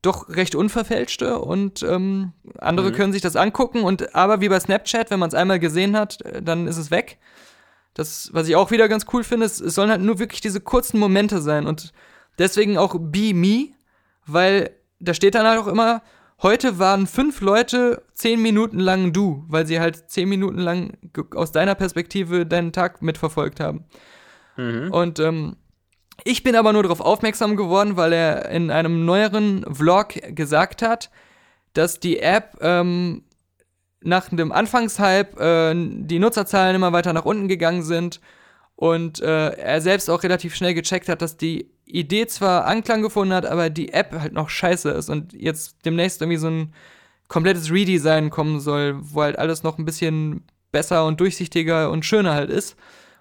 doch recht unverfälschte und ähm, andere mhm. können sich das angucken und aber wie bei Snapchat, wenn man es einmal gesehen hat, äh, dann ist es weg. Das, was ich auch wieder ganz cool finde, ist, es sollen halt nur wirklich diese kurzen Momente sein und deswegen auch Be Me, weil da steht dann halt auch immer, Heute waren fünf Leute zehn Minuten lang du, weil sie halt zehn Minuten lang aus deiner Perspektive deinen Tag mitverfolgt haben. Mhm. Und ähm, ich bin aber nur darauf aufmerksam geworden, weil er in einem neueren Vlog gesagt hat, dass die App ähm, nach dem Anfangshype äh, die Nutzerzahlen immer weiter nach unten gegangen sind und äh, er selbst auch relativ schnell gecheckt hat, dass die Idee zwar Anklang gefunden hat, aber die App halt noch scheiße ist und jetzt demnächst irgendwie so ein komplettes Redesign kommen soll, wo halt alles noch ein bisschen besser und durchsichtiger und schöner halt ist.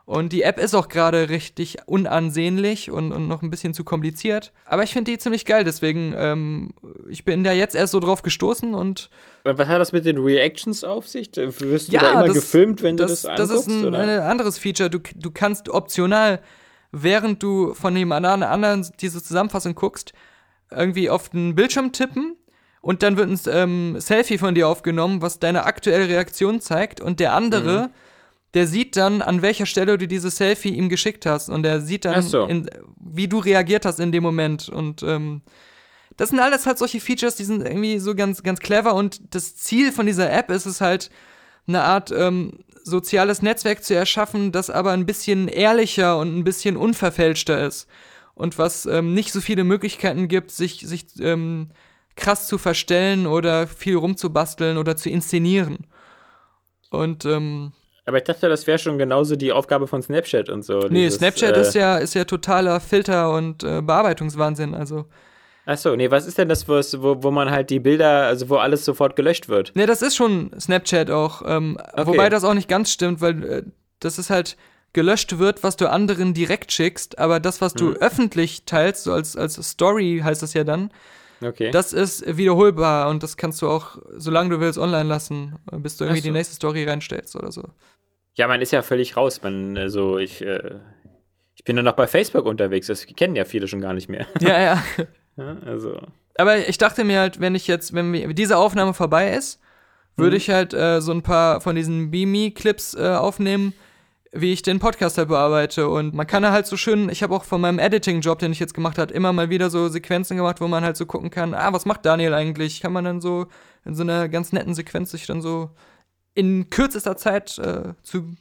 Und die App ist auch gerade richtig unansehnlich und, und, noch ein bisschen zu kompliziert. Aber ich finde die ziemlich geil, deswegen, ähm, ich bin da jetzt erst so drauf gestoßen und. Was hat das mit den Reactions auf sich? Wirst du ja, da immer das, gefilmt, wenn das, du das anguckst? Das ist ein, ein anderes Feature. Du, du kannst optional während du von dem anderen diese Zusammenfassung guckst, irgendwie auf den Bildschirm tippen und dann wird ein ähm, Selfie von dir aufgenommen, was deine aktuelle Reaktion zeigt und der andere, mhm. der sieht dann, an welcher Stelle du dieses Selfie ihm geschickt hast und der sieht dann, so. in, wie du reagiert hast in dem Moment und ähm, das sind alles halt solche Features, die sind irgendwie so ganz, ganz clever und das Ziel von dieser App ist es halt, eine Art ähm, soziales Netzwerk zu erschaffen, das aber ein bisschen ehrlicher und ein bisschen unverfälschter ist. Und was ähm, nicht so viele Möglichkeiten gibt, sich, sich ähm, krass zu verstellen oder viel rumzubasteln oder zu inszenieren. Und ähm, aber ich dachte, das wäre schon genauso die Aufgabe von Snapchat und so. Nee, dieses, Snapchat äh, ist ja ist ja totaler Filter und äh, Bearbeitungswahnsinn. Also Achso, nee, was ist denn das, wo, wo man halt die Bilder, also wo alles sofort gelöscht wird? Nee, das ist schon Snapchat auch. Ähm, okay. Wobei das auch nicht ganz stimmt, weil äh, das ist halt gelöscht wird, was du anderen direkt schickst, aber das, was du hm. öffentlich teilst, so als, als Story heißt das ja dann, okay. das ist wiederholbar und das kannst du auch, solange du willst, online lassen, bis du irgendwie so. die nächste Story reinstellst oder so. Ja, man ist ja völlig raus. Man, also ich, äh, ich bin nur noch bei Facebook unterwegs, das kennen ja viele schon gar nicht mehr. Ja, ja. Ja, also. Aber ich dachte mir halt, wenn ich jetzt, wenn diese Aufnahme vorbei ist, würde mhm. ich halt äh, so ein paar von diesen Beamy-Clips äh, aufnehmen, wie ich den Podcast halt bearbeite. Und man kann halt so schön, ich habe auch von meinem Editing-Job, den ich jetzt gemacht habe, immer mal wieder so Sequenzen gemacht, wo man halt so gucken kann, ah, was macht Daniel eigentlich? Kann man dann so in so einer ganz netten Sequenz sich dann so in kürzester Zeit äh, zu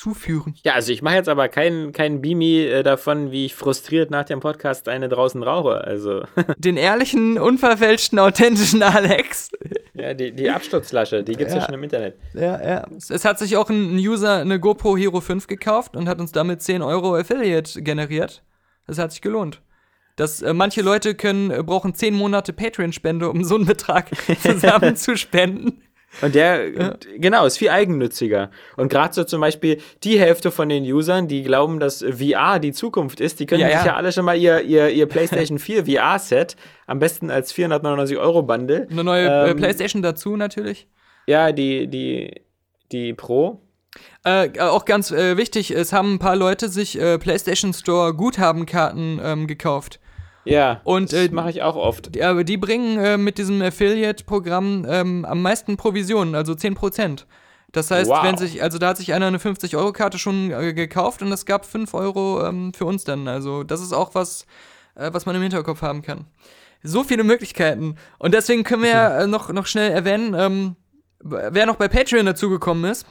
zuführen. Ja, also ich mache jetzt aber keinen kein Bimi äh, davon, wie ich frustriert nach dem Podcast eine draußen rauche. Also. Den ehrlichen, unverfälschten, authentischen Alex. Ja, die, die Absturzlasche, die gibt es ja. ja. schon im Internet. Ja, ja. Es hat sich auch ein User eine GoPro Hero 5 gekauft und hat uns damit 10 Euro Affiliate generiert. Das hat sich gelohnt. Das, äh, manche Leute können, äh, brauchen 10 Monate Patreon-Spende, um so einen Betrag zusammen zu spenden. Und der, ja. genau, ist viel eigennütziger. Und gerade so zum Beispiel die Hälfte von den Usern, die glauben, dass VR die Zukunft ist, die können ja, sich ja, ja alle schon mal ihr, ihr, ihr PlayStation 4 VR-Set, am besten als 499 Euro Bundle. Eine neue äh, ähm, PlayStation dazu natürlich. Ja, die, die, die Pro. Äh, auch ganz äh, wichtig, es haben ein paar Leute sich äh, PlayStation Store Guthabenkarten ähm, gekauft. Ja, und, das äh, mache ich auch oft. Die, aber die bringen äh, mit diesem Affiliate-Programm ähm, am meisten Provisionen, also 10%. Das heißt, Wow. wenn sich, also da hat sich einer eine 50-Euro-Karte schon äh, gekauft und es gab 5 Euro ähm, für uns dann. Also das ist auch was, äh, was man im Hinterkopf haben kann. So viele Möglichkeiten. Und deswegen können wir ja, äh, noch, noch schnell erwähnen, ähm, wer noch bei Patreon dazugekommen ist.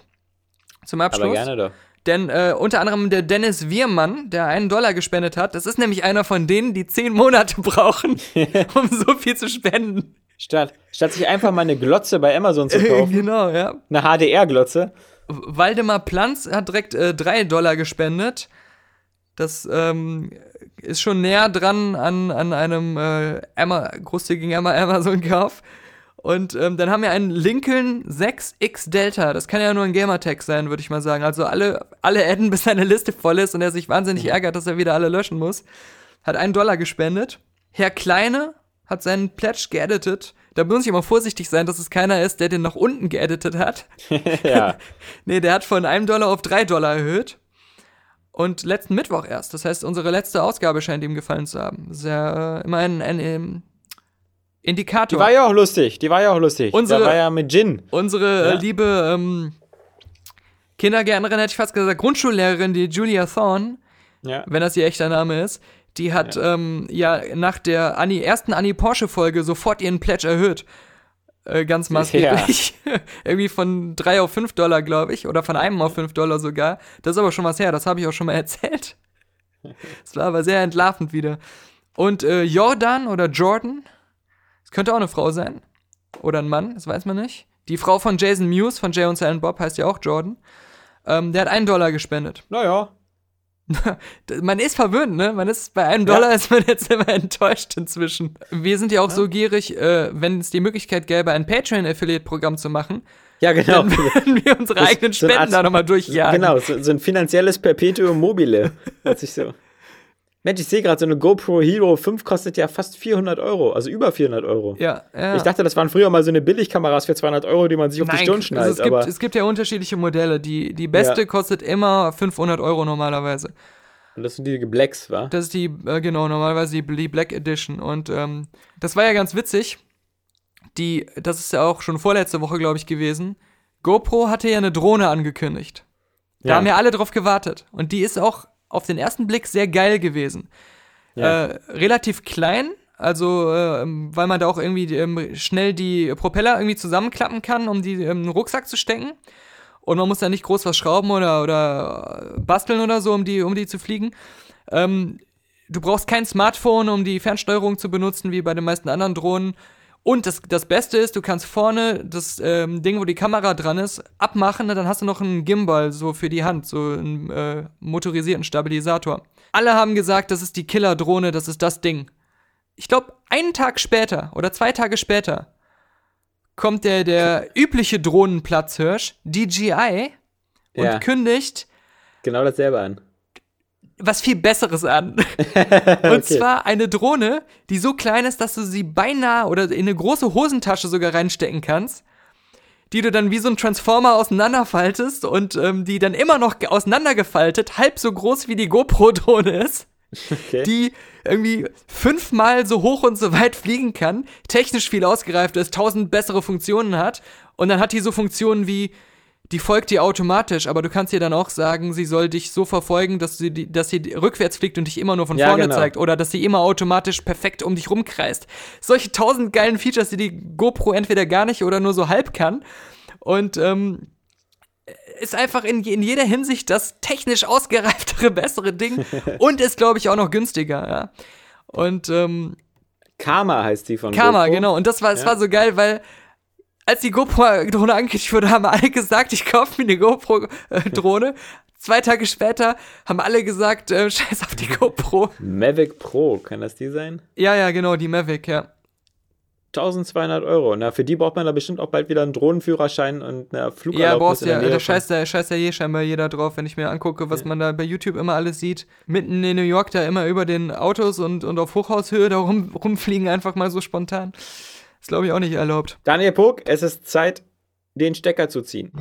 Zum Abschluss. Aber gerne doch. Denn äh, unter anderem der Dennis Wiermann, der einen Dollar gespendet hat, das ist nämlich einer von denen, die zehn Monate brauchen, um so viel zu spenden. Statt, statt sich einfach mal eine Glotze bei Amazon zu kaufen, genau, ja. eine HDR-Glotze. Waldemar Planz hat direkt äh, drei Dollar gespendet. Das ähm, ist schon näher dran an, an einem äh, Ama großzügigen Ama- Amazon-Kauf. Und ähm, dann haben wir einen Lincoln 6X Delta. Das kann ja nur ein Gamertag sein, würde ich mal sagen. Also alle, alle adden, bis seine Liste voll ist und er sich wahnsinnig ärgert, dass er wieder alle löschen muss. Hat einen Dollar gespendet. Herr Kleine hat seinen Pledge geeditet. Da muss ich immer vorsichtig sein, dass es keiner ist, der den nach unten geeditet hat. ja. Nee, der hat von einem Dollar auf drei Dollar erhöht. Und letzten Mittwoch erst. Das heißt, unsere letzte Ausgabe scheint ihm gefallen zu haben. Das ist ja äh, immer ein, ein, ähm, Die Indikator. war ja auch lustig. Die war ja auch lustig. Unsere- da war ja mit Gin. Unsere äh, Ja. liebe ähm, Kindergärtnerin, hätte ich fast gesagt, Grundschullehrerin, die Julia Thorne, Ja. wenn das ihr echter Name ist, die hat ja, ähm, ja nach der Annie, ersten Annie Porsche-Folge sofort ihren Pledge erhöht. Äh, ganz maßgeblich. Irgendwie von 3 auf 5 Dollar, glaube ich. Oder von einem auf 5 Dollar sogar. Das ist aber schon was her, das habe ich auch schon mal erzählt. Das war aber sehr entlarvend wieder. Und äh, Jordan oder Jordan, das könnte auch eine Frau sein. Oder ein Mann, das weiß man nicht. Die Frau von Jason Mewes von Jay und Silent Bob heißt ja auch Jordan. Ähm, der hat einen Dollar gespendet. Naja. Man ist verwöhnt, ne? Man ist bei einem Dollar ist man jetzt immer enttäuscht inzwischen. Wir sind ja auch so gierig, äh, wenn es die Möglichkeit gäbe, ein Patreon-Affiliate-Programm zu machen, Ja, genau. dann würden wir unsere eigenen so eine Spenden Art- da nochmal durchjagen. Genau, so, so ein finanzielles Perpetuum mobile. Hört sich so. Mensch, ich sehe gerade, so eine GoPro Hero 5 kostet ja fast 400 Euro, also über 400 Euro. Ja, ja. Ich dachte, das waren früher mal so eine Billigkameras für 200 Euro, die man sich auf die Stirn also schnallt. es, gibt, es gibt ja unterschiedliche Modelle. Die, die beste Ja. kostet immer 500 Euro normalerweise. und das sind die Blacks, wa? Das ist die, äh, genau, normalerweise die, die Black Edition. Und ähm, das war ja ganz witzig. Die, das ist ja auch schon vorletzte Woche, glaube ich, gewesen. GoPro hatte ja eine Drohne angekündigt. Da Ja. haben ja alle drauf gewartet. Und die ist auch auf den ersten Blick sehr geil gewesen. Ja. Äh, relativ klein, also äh, weil man da auch irgendwie ähm, schnell die Propeller irgendwie zusammenklappen kann, um die ähm, in den Rucksack zu stecken. Und man muss da nicht groß was schrauben oder, oder basteln oder so, um die, um die zu fliegen. Ähm, du brauchst kein Smartphone, um die Fernsteuerung zu benutzen, wie bei den meisten anderen Drohnen. Und das, das Beste ist, du kannst vorne das ähm, Ding, wo die Kamera dran ist, abmachen, ne, dann hast du noch einen Gimbal so für die Hand, so einen äh, motorisierten Stabilisator. Alle haben gesagt, das ist die Killer-Drohne, das ist das Ding. Ich glaube, einen Tag später oder zwei Tage später kommt der, der übliche Drohnenplatzhirsch, DJI, und Ja. kündigt Genau dasselbe an. Was viel Besseres an. Und zwar eine Drohne, die so klein ist, dass du sie beinahe oder in eine große Hosentasche sogar reinstecken kannst, die du dann wie so ein Transformer auseinanderfaltest und ähm, die dann immer noch ge- auseinandergefaltet, halb so groß wie die GoPro-Drohne ist, Okay. die irgendwie fünfmal so hoch und so weit fliegen kann, technisch viel ausgereift ist, tausend bessere Funktionen hat und dann hat die so Funktionen wie die folgt dir automatisch, aber du kannst ihr dann auch sagen, sie soll dich so verfolgen, dass sie, dass sie rückwärts fliegt und dich immer nur von Ja, vorne genau. zeigt oder dass sie immer automatisch perfekt um dich rumkreist. Solche tausend geilen Features, die die GoPro entweder gar nicht oder nur so halb kann. Und ähm, ist einfach in, in jeder Hinsicht das technisch ausgereiftere, bessere Ding und ist, glaube ich, auch noch günstiger. Ja. Und ähm, Karma heißt die von Karma, GoPro. genau. Und das war, es Ja. war so geil, weil als die GoPro-Drohne angekündigt wurde, haben alle gesagt, ich kaufe mir eine GoPro-Drohne. Zwei Tage später haben alle gesagt, äh, scheiß auf die GoPro. Mavic Pro, kann das die sein? Ja, ja, genau, die Mavic, ja. 1200 Euro. Na, für die braucht man da bestimmt auch bald wieder einen Drohnenführerschein und eine Ja, Flugerlaubnis brauchst ja, der Nähe da scheißt ja, ja je scheinbar jeder drauf, wenn ich mir angucke, was man da bei YouTube immer alles sieht. Mitten in New York da immer über den Autos und, und auf Hochhaushöhe da rum, rumfliegen einfach mal so spontan. Ist, glaube ich, auch nicht erlaubt. Daniel Pog, es ist Zeit, den Stecker zu ziehen.